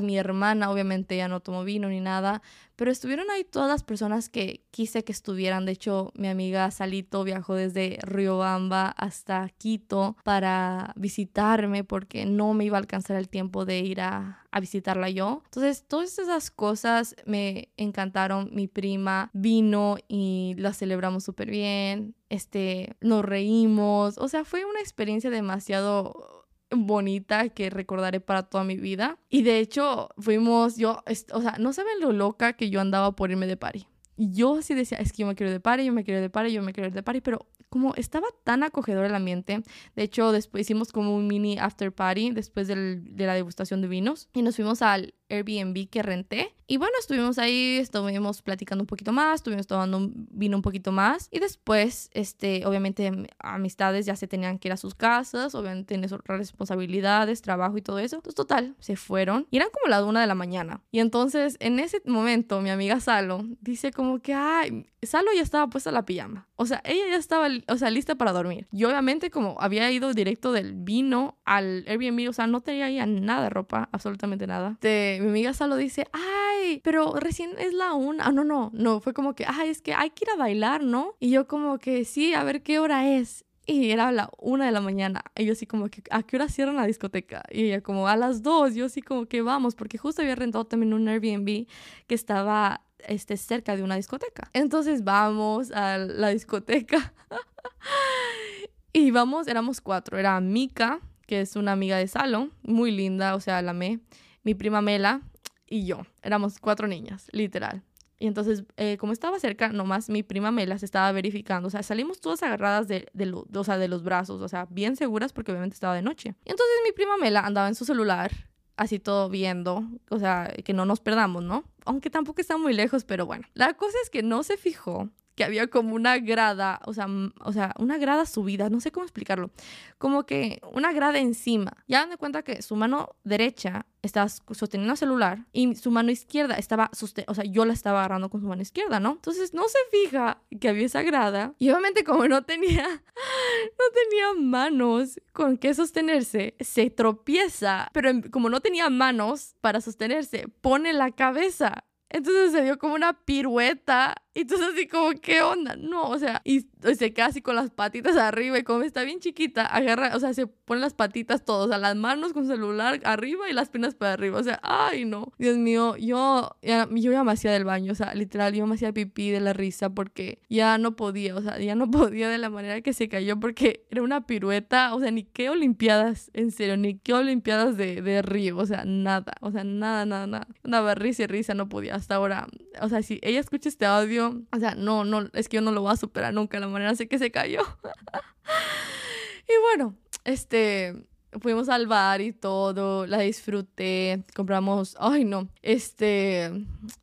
Mi hermana, obviamente ya no tomó vino ni nada, pero estuvieron ahí todas las personas que quise que estuvieran. De hecho, mi amiga Salito viajó desde Riobamba hasta Quito para visitarme porque no me iba a alcanzar el tiempo de ir a, a visitarla yo. Entonces, todas esas cosas me encantaron. Mi prima vino y la celebramos súper bien. Este, nos reímos. O sea, fue una experiencia demasiado bonita que recordaré para toda mi vida. Y de hecho, fuimos, yo, o sea, no saben lo loca que yo andaba por irme de party. Yo sí decía, es que yo me quiero de party, yo me quiero de party, yo me quiero ir de party, pero como estaba tan acogedor el ambiente, de hecho después hicimos como un mini after party después del, de la degustación de vinos y nos fuimos al Airbnb que renté. Y bueno, estuvimos ahí, estuvimos platicando un poquito más, estuvimos tomando un vino un poquito más. Y después, este, obviamente, amistades ya se tenían que ir a sus casas, obviamente tienes otras responsabilidades, trabajo y todo eso. Entonces, total, se fueron. Y eran como la una de la mañana. Y entonces, en ese momento, mi amiga Salo dice como que, ay, Salo ya estaba puesta la pijama. O sea, ella ya estaba, o sea, lista para dormir. Yo obviamente como había ido directo del vino al Airbnb, o sea, no tenía ya nada de ropa, absolutamente nada. Mi amiga Salo dice, ay, pero recién es la una. Ah, no, no, no, fue como que, ay, es que hay que ir a bailar, ¿no? Y yo como que, sí, a ver qué hora es. Y era la una de la mañana. Y yo así como que, ¿a qué hora cierran la discoteca? Y ella como, a las dos. Yo así como que vamos, porque justo había rentado también un Airbnb que estaba este, cerca de una discoteca. Entonces vamos a la discoteca. y vamos, éramos cuatro. Era Mika, que es una amiga de Salo, muy linda, o sea, la amé mi prima Mela y yo. Éramos cuatro niñas, literal. Y entonces, eh, como estaba cerca, nomás mi prima Mela se estaba verificando. O sea, salimos todas agarradas de, de, los brazos, o sea, bien seguras porque obviamente estaba de noche. Y entonces mi prima Mela andaba en su celular, así todo viendo, o sea, que no nos perdamos, ¿no? Aunque tampoco está muy lejos, pero bueno. La cosa es que no se fijó que había como una grada, o sea, o sea, una grada subida, no sé cómo explicarlo, como que una grada encima. Ya dan cuenta que su mano derecha estaba sosteniendo el celular y su mano izquierda estaba, o sea, yo la estaba agarrando con su mano izquierda, ¿no? Entonces no se fija que había esa grada y obviamente como no tenía, no tenía manos con que sostenerse, se tropieza, pero como no tenía manos para sostenerse, pone la cabeza entonces se dio como una pirueta. Y entonces así como, ¿qué onda? No, o sea, y se queda así con las patitas arriba y como está bien chiquita, agarra, o sea, se pone las patitas todos, o sea, las manos con celular arriba y las piernas para arriba. O sea, ay, no. Dios mío, yo ya, yo ya me hacía del baño, o sea, literal, yo me hacía pipí de la risa porque ya no podía, o sea, ya no podía de la manera que se cayó porque era una pirueta, o sea, ni qué olimpiadas, en serio, ni qué olimpiadas de, de río, o sea, nada, o sea, nada, nada, nada. Una risa y risa, no podía hasta ahora. O sea, si ella escucha este audio, o sea, no, no, es que yo no lo voy a superar nunca, la manera sé que se cayó. y bueno, este, fuimos al bar y todo, la disfruté, compramos, ay no, este,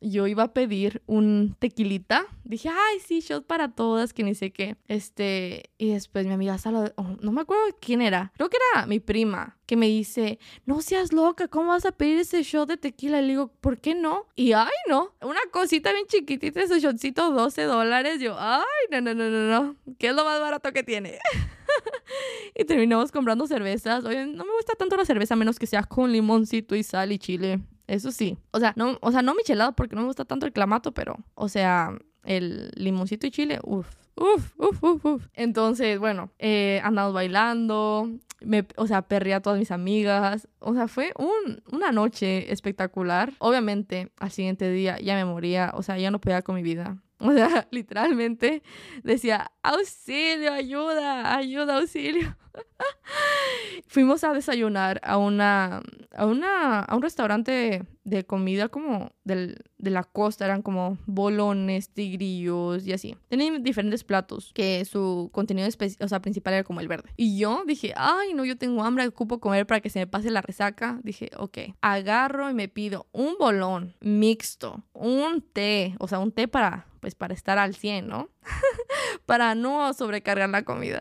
yo iba a pedir un tequilita, dije, ay sí, shot para todas, que ni sé qué, este, y después mi amiga Salo, oh, no me acuerdo quién era, creo que era mi prima, que me dice, no seas loca, ¿cómo vas a pedir ese shot de tequila? Y le digo, ¿por qué no? Y ay no, una cosita bien chiquitita, ese shotcito, 12 dólares, yo, ay, no, no, no, no, no, ¿qué es lo más barato que tiene? y terminamos comprando cervezas. Oye, no me gusta tanto la cerveza, menos que sea con limoncito y sal y chile. Eso sí. O sea, no, o sea, no michelado porque no me gusta tanto el clamato, pero, o sea, el limoncito y chile, uff. Uf, uf, uf, uf. Entonces, bueno, eh, andamos bailando, me, o sea, perré a todas mis amigas. O sea, fue un, una noche espectacular. Obviamente, al siguiente día ya me moría, o sea, ya no podía con mi vida. O sea, literalmente decía, auxilio, ayuda, ayuda, auxilio. Fuimos a desayunar a una, a una, a un restaurante de comida como del, de la costa, eran como bolones, tigrillos y así. Tenían diferentes platos que su contenido o sea, principal era como el verde. Y yo dije, ay, no, yo tengo hambre, ocupo comer para que se me pase la resaca. Dije, ok, agarro y me pido un bolón mixto, un té, o sea, un té para pues para estar al 100, ¿no? para no sobrecargar la comida.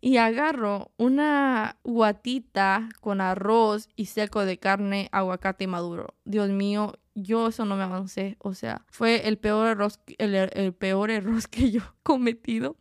Y agarro una guatita con arroz y seco de carne, aguacate maduro. Dios mío, yo eso no me avancé. O sea, fue el peor error, el, el peor error que yo he cometido.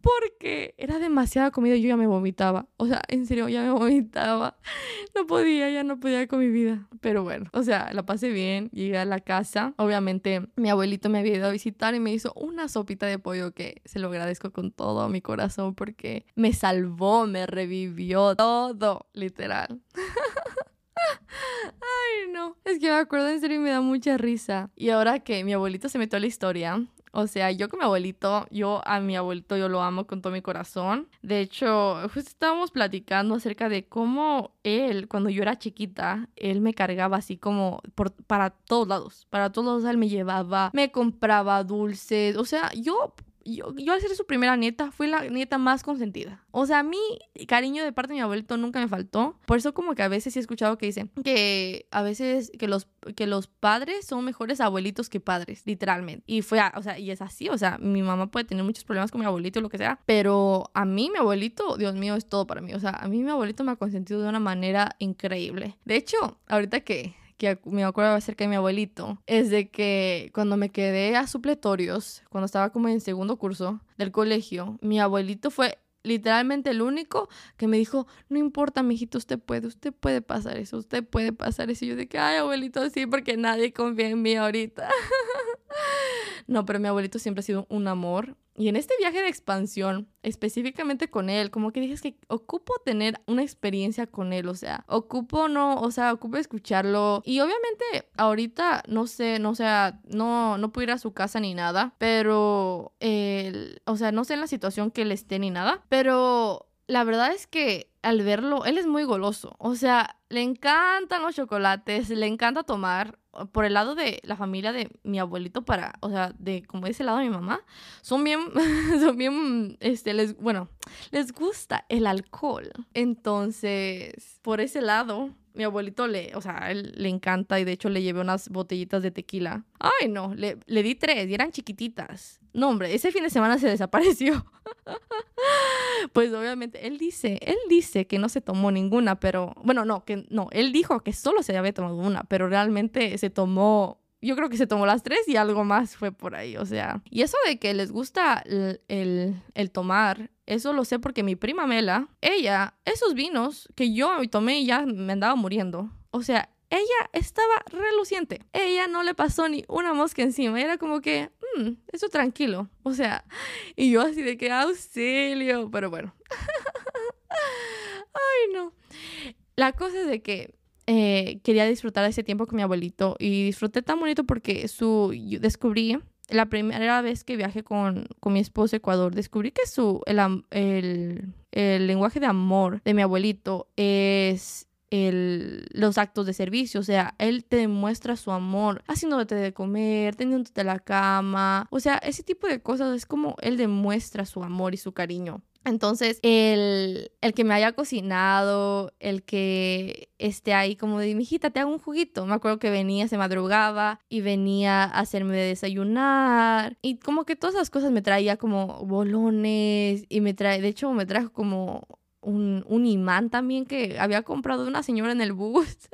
Porque era demasiada comida y yo ya me vomitaba. O sea, en serio, ya me vomitaba. No podía, ya no podía con mi vida. Pero bueno, o sea, la pasé bien. Llegué a la casa. Obviamente, mi abuelito me había ido a visitar y me hizo una sopita de pollo que se lo agradezco con todo mi corazón porque me salvó, me revivió todo, literal. Ay, no. Es que me acuerdo en serio y me da mucha risa. Y ahora que mi abuelito se metió a la historia, o sea, yo con mi abuelito, yo a mi abuelito yo lo amo con todo mi corazón. De hecho, justo estábamos platicando acerca de cómo él, cuando yo era chiquita, él me cargaba así como por, para todos lados. Para todos lados él me llevaba, me compraba dulces. O sea, yo yo, yo al ser su primera nieta, fui la nieta más consentida. O sea, a mí, cariño de parte de mi abuelito nunca me faltó. Por eso como que a veces sí he escuchado que dicen que a veces que los, que los padres son mejores abuelitos que padres, literalmente. Y fue, o sea, y es así. O sea, mi mamá puede tener muchos problemas con mi abuelito o lo que sea. Pero a mí, mi abuelito, Dios mío, es todo para mí. O sea, a mí mi abuelito me ha consentido de una manera increíble. De hecho, ahorita que que me acuerdo acerca de mi abuelito, es de que cuando me quedé a supletorios, cuando estaba como en segundo curso del colegio, mi abuelito fue literalmente el único que me dijo, no importa, mijito, usted puede, usted puede pasar eso, usted puede pasar eso. Y yo que, ay, abuelito, sí, porque nadie confía en mí ahorita. no, pero mi abuelito siempre ha sido un amor. Y en este viaje de expansión, específicamente con él, como que dije que ocupo tener una experiencia con él, o sea, ocupo no, o sea, ocupo escucharlo. Y obviamente ahorita no sé, no sea, no, no puedo ir a su casa ni nada, pero, o sea, no sé en la situación que él esté ni nada, pero la verdad es que al verlo, él es muy goloso. O sea, le encantan los chocolates, le encanta tomar. Por el lado de la familia de mi abuelito, para, o sea, de como ese lado de mi mamá, son bien, son bien, este, les, bueno, les gusta el alcohol. Entonces, por ese lado, mi abuelito le, o sea, él le encanta y de hecho le llevé unas botellitas de tequila. Ay, no, le, le di tres y eran chiquititas. No, hombre, ese fin de semana se desapareció. pues obviamente, él dice, él dice que no se tomó ninguna, pero, bueno, no, que no, él dijo que solo se había tomado una, pero realmente se tomó yo creo que se tomó las tres y algo más fue por ahí, o sea. Y eso de que les gusta el, el, el, tomar, eso lo sé porque mi prima Mela, ella, esos vinos que yo tomé y ya me andaba muriendo. O sea, ella estaba reluciente. Ella no le pasó ni una mosca encima. Era como que, mmm, eso tranquilo. O sea, y yo así de que auxilio. Pero bueno. Ay, no. La cosa es de que eh, quería disfrutar ese tiempo con mi abuelito y disfruté tan bonito porque su, descubrí la primera vez que viajé con, con mi esposo a Ecuador, descubrí que su, el, el, el lenguaje de amor de mi abuelito es el, los actos de servicio, o sea, él te demuestra su amor haciéndote de comer, teniéndote la cama, o sea, ese tipo de cosas es como él demuestra su amor y su cariño. Entonces, el, el, que me haya cocinado, el que esté ahí como de, mijita, te hago un juguito. Me acuerdo que venía, se madrugaba y venía a hacerme desayunar. Y como que todas esas cosas me traía como bolones y me trae, de hecho, me trajo como un, un imán también que había comprado una señora en el bus.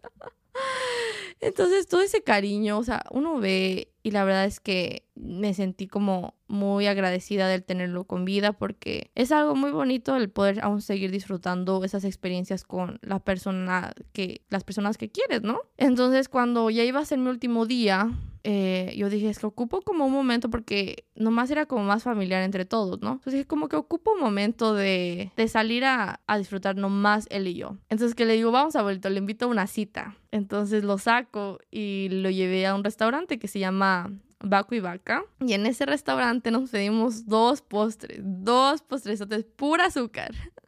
Entonces, todo ese cariño, o sea, uno ve y la verdad es que me sentí como muy agradecida de tenerlo con vida porque es algo muy bonito el poder aún seguir disfrutando esas experiencias con la persona que las personas que quieres, ¿no? Entonces, cuando ya iba a ser mi último día, eh, yo dije, es que ocupo como un momento porque nomás era como más familiar entre todos, ¿no? Entonces dije, como que ocupo un momento de, de salir a, a, disfrutar nomás él y yo. Entonces que le digo, vamos a vuelto, le invito a una cita. Entonces lo saco y lo llevé a un restaurante que se llama Baco y Vaca. Y en ese restaurante nos pedimos dos postres, dos postres, pura azúcar.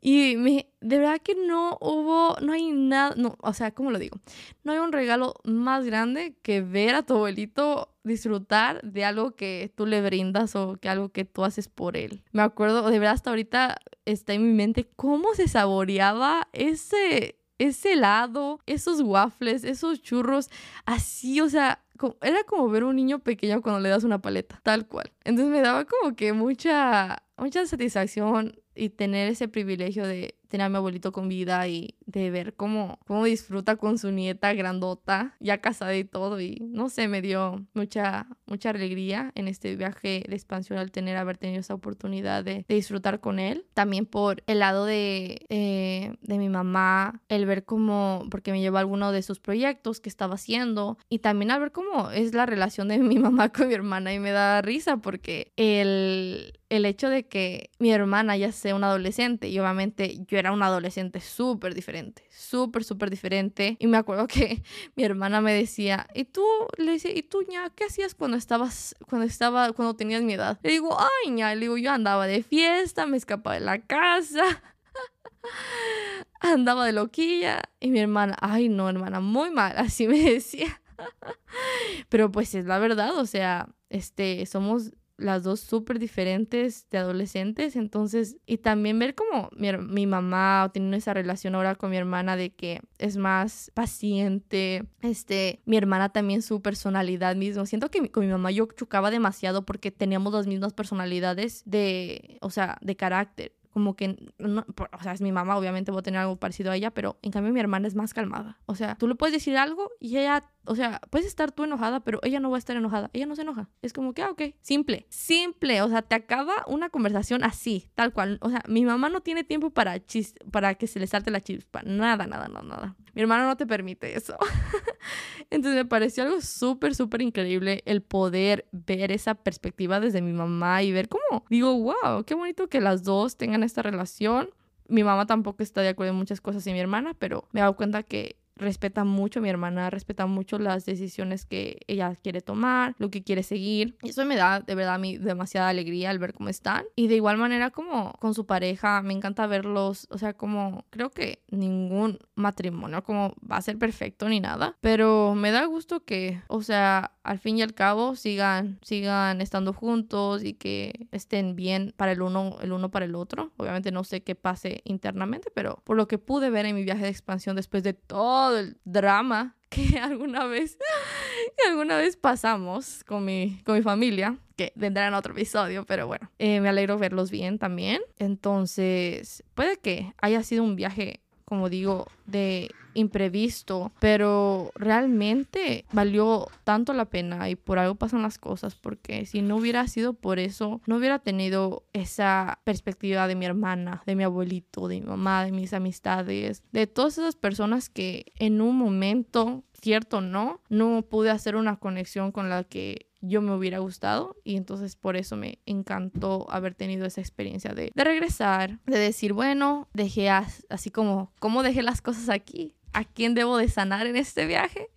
Y me, de verdad que no hubo, no hay nada, no, o sea, ¿cómo lo digo? No hay un regalo más grande que ver a tu abuelito disfrutar de algo que tú le brindas o que algo que tú haces por él. Me acuerdo, de verdad hasta ahorita está en mi mente cómo se saboreaba ese, ese helado, esos waffles, esos churros, así, o sea, era como ver a un niño pequeño cuando le das una paleta, tal cual. Entonces me daba como que mucha, mucha satisfacción y tener ese privilegio de tener a mi abuelito con vida y de ver cómo, cómo disfruta con su nieta grandota, ya casada y todo. Y no sé, me dio mucha, mucha alegría en este viaje de expansión al tener, haber tenido esa oportunidad de, disfrutar con él. También por el lado de, eh, de mi mamá, el ver cómo, porque me llevó a alguno de sus proyectos que estaba haciendo. Y también al ver cómo es la relación de mi mamá con mi hermana y me da risa porque el, el hecho de que mi hermana ya sea una adolescente y obviamente yo era una adolescente súper diferente, súper, súper diferente. Y me acuerdo que mi hermana me decía, ¿y tú? Le dice, ¿y tú, ña, qué hacías cuando estabas, cuando estaba, cuando tenías mi edad? Le digo, ay, ña, le digo, yo andaba de fiesta, me escapaba de la casa. andaba de loquilla y mi hermana, ay no, hermana, muy mal, así me decía. Pero pues es la verdad, o sea, este, somos las dos súper diferentes de adolescentes, entonces, y también ver como mi, mi mamá teniendo esa relación ahora con mi hermana de que es más paciente, este, mi hermana también su personalidad mismo, siento que con mi mamá yo chocaba demasiado porque teníamos las mismas personalidades de, o sea, de carácter, como que, o sea, es mi mamá, obviamente voy a tener algo parecido a ella, pero en cambio mi hermana es más calmada. O sea, tú le puedes decir algo y ella o sea, puedes estar tú enojada, pero ella no va a estar enojada. Ella no se enoja. Es como que, ah, ok, simple. Simple. O sea, te acaba una conversación así, tal cual. O sea, mi mamá no tiene tiempo para, chis para que se le salte la chispa. Nada, nada, nada, nada. Mi hermano no te permite eso. Entonces me pareció algo súper, súper increíble el poder ver esa perspectiva desde mi mamá y ver cómo, digo, wow, qué bonito que las dos tengan esta relación. Mi mamá tampoco está de acuerdo en muchas cosas y mi hermana, pero me he dado cuenta que respeta mucho, mi hermana respeta mucho las decisiones que ella quiere tomar, lo que quiere seguir. Y eso me da de verdad a mí demasiada alegría al ver cómo están. Y de igual manera como con su pareja, me encanta verlos, o sea, como creo que ningún matrimonio como va a ser perfecto ni nada, pero me da gusto que, o sea, al fin y al cabo sigan sigan estando juntos y que estén bien para el uno el uno para el otro. Obviamente no sé qué pase internamente, pero por lo que pude ver en mi viaje de expansión después de todo el drama que alguna vez, alguna vez pasamos con mi, con mi familia, que vendrá en otro episodio, pero bueno, eh, me alegro verlos bien también. Entonces, puede que haya sido un viaje como digo, de imprevisto, pero realmente valió tanto la pena y por algo pasan las cosas, porque si no hubiera sido por eso, no hubiera tenido esa perspectiva de mi hermana, de mi abuelito, de mi mamá, de mis amistades, de todas esas personas que en un momento, cierto no, no pude hacer una conexión con la que yo me hubiera gustado y entonces por eso me encantó haber tenido esa experiencia de, regresar, de decir, bueno, dejé así como, ¿cómo dejé las cosas aquí? ¿A quién debo de sanar en este viaje?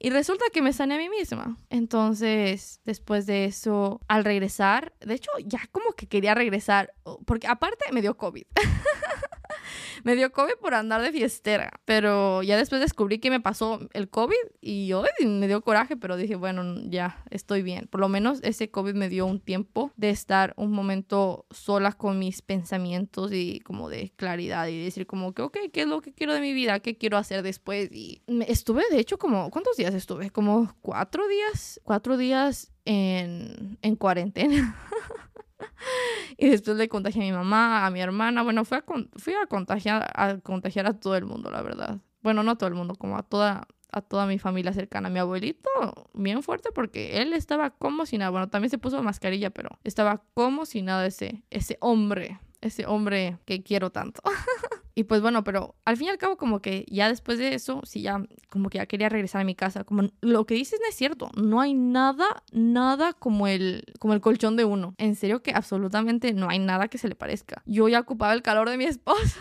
Y resulta que me sané a mí misma. Entonces, después de eso, al regresar, de hecho, ya como que quería regresar, porque aparte me dio COVID. me dio COVID por andar de fiestera, pero ya después descubrí que me pasó el COVID y hoy me dio coraje, pero dije, bueno, ya estoy bien. Por lo menos ese COVID me dio un tiempo de estar un momento sola con mis pensamientos y como de claridad y decir como que, ok, ¿qué es lo que quiero de mi vida? ¿Qué quiero hacer después? Y estuve, de hecho, como, ¿cuántos días estuve? Como cuatro días, cuatro días en, en cuarentena. y después le contagié a mi mamá, a mi hermana. Bueno, fui a, fui a, contagiar, a contagiar a todo el mundo, la verdad. Bueno, no a todo el mundo, como a toda, a toda mi familia cercana. Mi abuelito, bien fuerte, porque él estaba como si nada. Bueno, también se puso mascarilla, pero estaba como si nada ese, ese hombre, ese hombre que quiero tanto. Y pues bueno, pero al fin y al cabo como que ya después de eso, sí ya como que ya quería regresar a mi casa. Como lo que dices no es cierto, no hay nada, nada como el, como el colchón de uno. En serio que absolutamente no hay nada que se le parezca. Yo ya ocupaba el calor de mi esposo.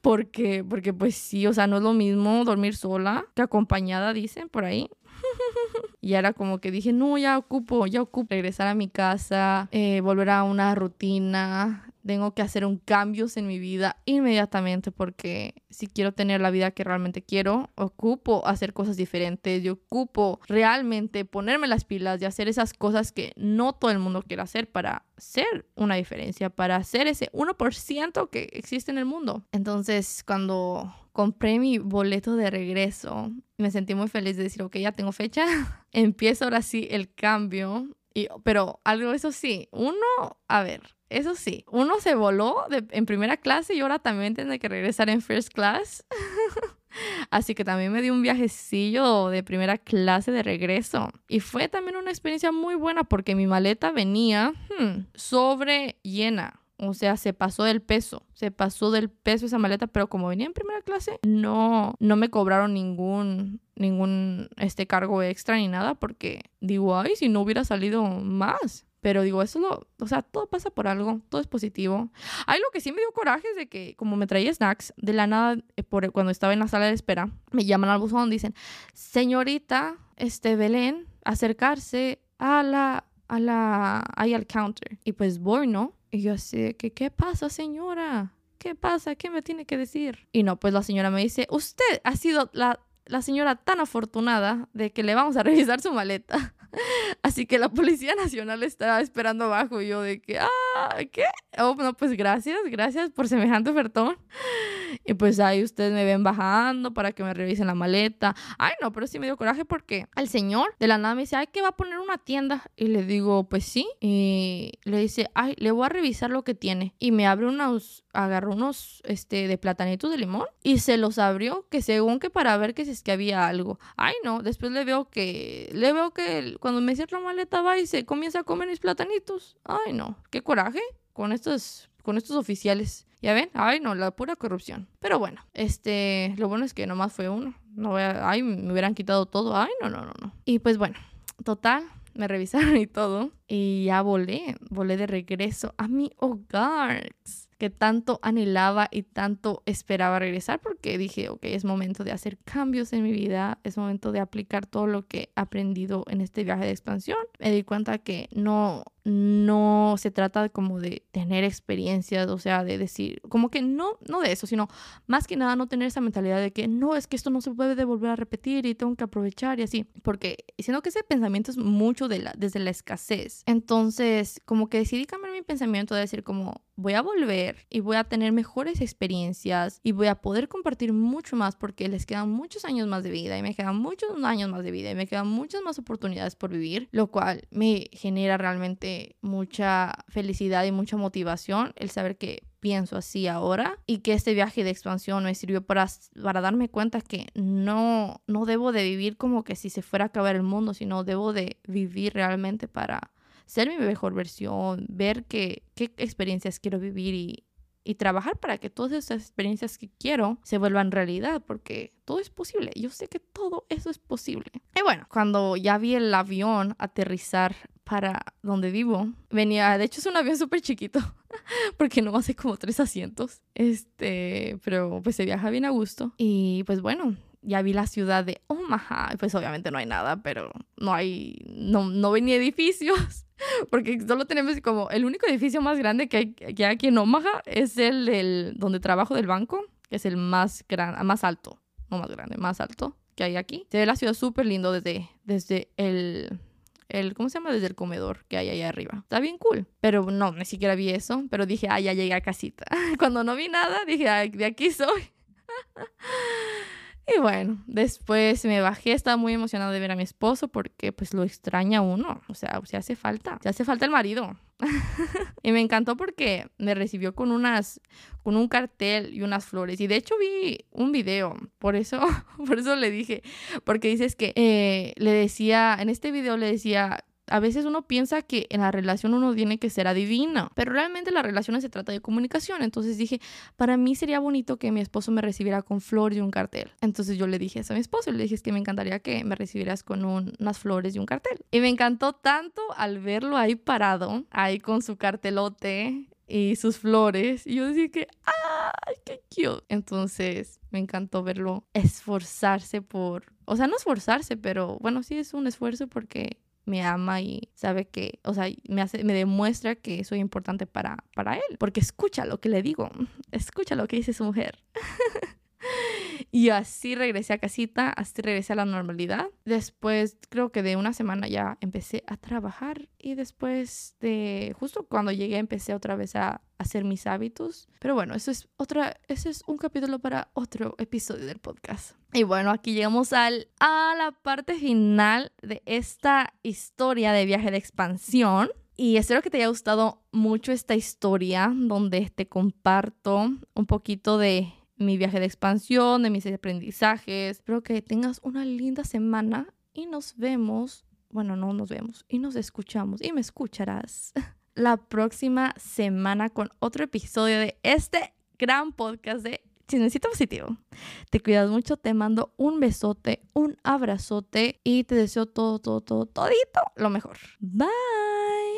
porque, porque pues sí, o sea, no es lo mismo dormir sola que acompañada, dicen por ahí. y era como que dije, no, ya ocupo, ya ocupo regresar a mi casa, eh, volver a una rutina, tengo que hacer un cambios en mi vida inmediatamente porque si quiero tener la vida que realmente quiero, ocupo hacer cosas diferentes, yo ocupo realmente ponerme las pilas y hacer esas cosas que no todo el mundo quiere hacer para ser una diferencia, para hacer ese 1% que existe en el mundo. Entonces, cuando compré mi boleto de regreso, me sentí muy feliz de decir, ok, ya tengo fecha, empiezo ahora sí el cambio Y, pero algo, eso sí, uno, a ver, eso sí, uno se voló en primera clase y ahora también tiene que regresar en first class. Así que también me di un viajecillo de primera clase de regreso. Y fue también una experiencia muy buena porque mi maleta venía hmm, sobre llena. O sea, se pasó del peso, se pasó del peso esa maleta, pero como venía en primera clase, no, no me cobraron ningún, ningún este cargo extra ni nada, porque digo, ay, si no hubiera salido más. Pero digo, eso lo, o sea, todo pasa por algo, todo es positivo. Hay lo que sí me dio coraje es de que, como me traía snacks, de la nada, eh, por, cuando estaba en la sala de espera, me llaman al buzón, dicen, señorita, este, Belén, acercarse a la, a la, ahí al counter. Y pues voy, ¿no? Y yo así, que, ¿qué pasa, señora? ¿Qué pasa? ¿Qué me tiene que decir? Y no, pues la señora me dice, usted ha sido la, la señora tan afortunada de que le vamos a revisar su maleta. Así que la Policía Nacional estaba esperando abajo y yo de que, ah, ¿qué? Oh, no, pues gracias, gracias por semejante ofertón. Y pues ahí ustedes me ven bajando para que me revisen la maleta. Ay, no, pero sí me dio coraje porque el señor de la nada me dice, ay, que va a poner una tienda. Y le digo, pues sí. Y le dice, ay, le voy a revisar lo que tiene. Y me abre unos, agarró unos, este, de platanitos de limón y se los abrió, que según que para ver que si es que había algo. Ay, no, después le veo que, le veo que cuando me cierra la maleta va y se comienza a comer mis platanitos. Ay, no, qué coraje con estos, con estos oficiales. Ya ven, ay no, la pura corrupción. Pero bueno, este, lo bueno es que nomás fue uno. No voy a, ay, me hubieran quitado todo. Ay, no, no, no, no. Y pues bueno, total, me revisaron y todo. Y ya volé, volé de regreso a mi hogar que tanto anhelaba y tanto esperaba regresar porque dije, ok, es momento de hacer cambios en mi vida, es momento de aplicar todo lo que he aprendido en este viaje de expansión. Me di cuenta que no, no se trata como de tener experiencias, o sea, de decir, como que no, no de eso, sino más que nada no tener esa mentalidad de que no, es que esto no se puede volver a repetir y tengo que aprovechar y así, porque sino que ese pensamiento es mucho de la, desde la escasez. Entonces, como que decidí cambiar mi pensamiento de decir como voy a volver y voy a tener mejores experiencias y voy a poder compartir mucho más porque les quedan muchos años más de vida y me quedan muchos años más de vida y me quedan muchas más oportunidades por vivir, lo cual me genera realmente mucha felicidad y mucha motivación el saber que pienso así ahora y que este viaje de expansión me sirvió para, para darme cuenta que no, no debo de vivir como que si se fuera a acabar el mundo, sino debo de vivir realmente para ser mi mejor versión, ver qué, qué experiencias quiero vivir y, y trabajar para que todas esas experiencias que quiero se vuelvan realidad, porque todo es posible. Yo sé que todo eso es posible. Y bueno, cuando ya vi el avión aterrizar para donde vivo, venía, de hecho es un avión súper chiquito, porque no hace como tres asientos, este, pero pues se viaja bien a gusto. Y pues bueno, ya vi la ciudad de Omaha, pues obviamente no hay nada, pero no hay, no, no ni edificios, porque solo tenemos como, el único edificio más grande que hay, que aquí en Omaha es el, el donde trabajo del banco, que es el más, gran, más alto, no más grande, más alto que hay aquí. Se ve la ciudad súper lindo desde, desde el, el, ¿cómo se llama? Desde el comedor que hay allá arriba. Está bien cool. Pero no, ni siquiera vi eso. Pero dije, ah, ya llegué a casita. Cuando no vi nada, dije, ay, de aquí soy. Y bueno, después me bajé, estaba muy emocionada de ver a mi esposo porque pues lo extraña uno, o sea, se hace falta, se hace falta el marido. y me encantó porque me recibió con unas con un cartel y unas flores y de hecho vi un video, por eso por eso le dije, porque dices que eh, le decía en este video le decía a veces uno piensa que en la relación uno tiene que ser adivino, pero realmente la relación se trata de comunicación. Entonces dije, para mí sería bonito que mi esposo me recibiera con flores y un cartel. Entonces yo le dije eso a mi esposo, le dije es que me encantaría que me recibieras con unas flores y un cartel. Y me encantó tanto al verlo ahí parado, ahí con su cartelote y sus flores. Y yo decía que, ¡ay, qué cute! Entonces me encantó verlo esforzarse por, o sea, no esforzarse, pero bueno, sí es un esfuerzo porque me ama y sabe que, o sea, me, hace, me demuestra que soy importante para, para él, porque escucha lo que le digo, escucha lo que dice su mujer. Y así regresé a casita, así regresé a la normalidad. Después, creo que de una semana ya empecé a trabajar y después de, justo cuando llegué, empecé otra vez a hacer mis hábitos. Pero bueno, eso es otra, ese es un capítulo para otro episodio del podcast. Y bueno, aquí llegamos al, a la parte final de esta historia de viaje de expansión. Y espero que te haya gustado mucho esta historia donde te comparto un poquito de mi viaje de expansión, de mis aprendizajes. Espero que tengas una linda semana y nos vemos, bueno, no nos vemos, y nos escuchamos y me escucharás la próxima semana con otro episodio de este gran podcast de Chismecito Positivo. Te cuidas mucho, te mando un besote, un abrazote y te deseo todo, todo, todo, todito lo mejor. Bye.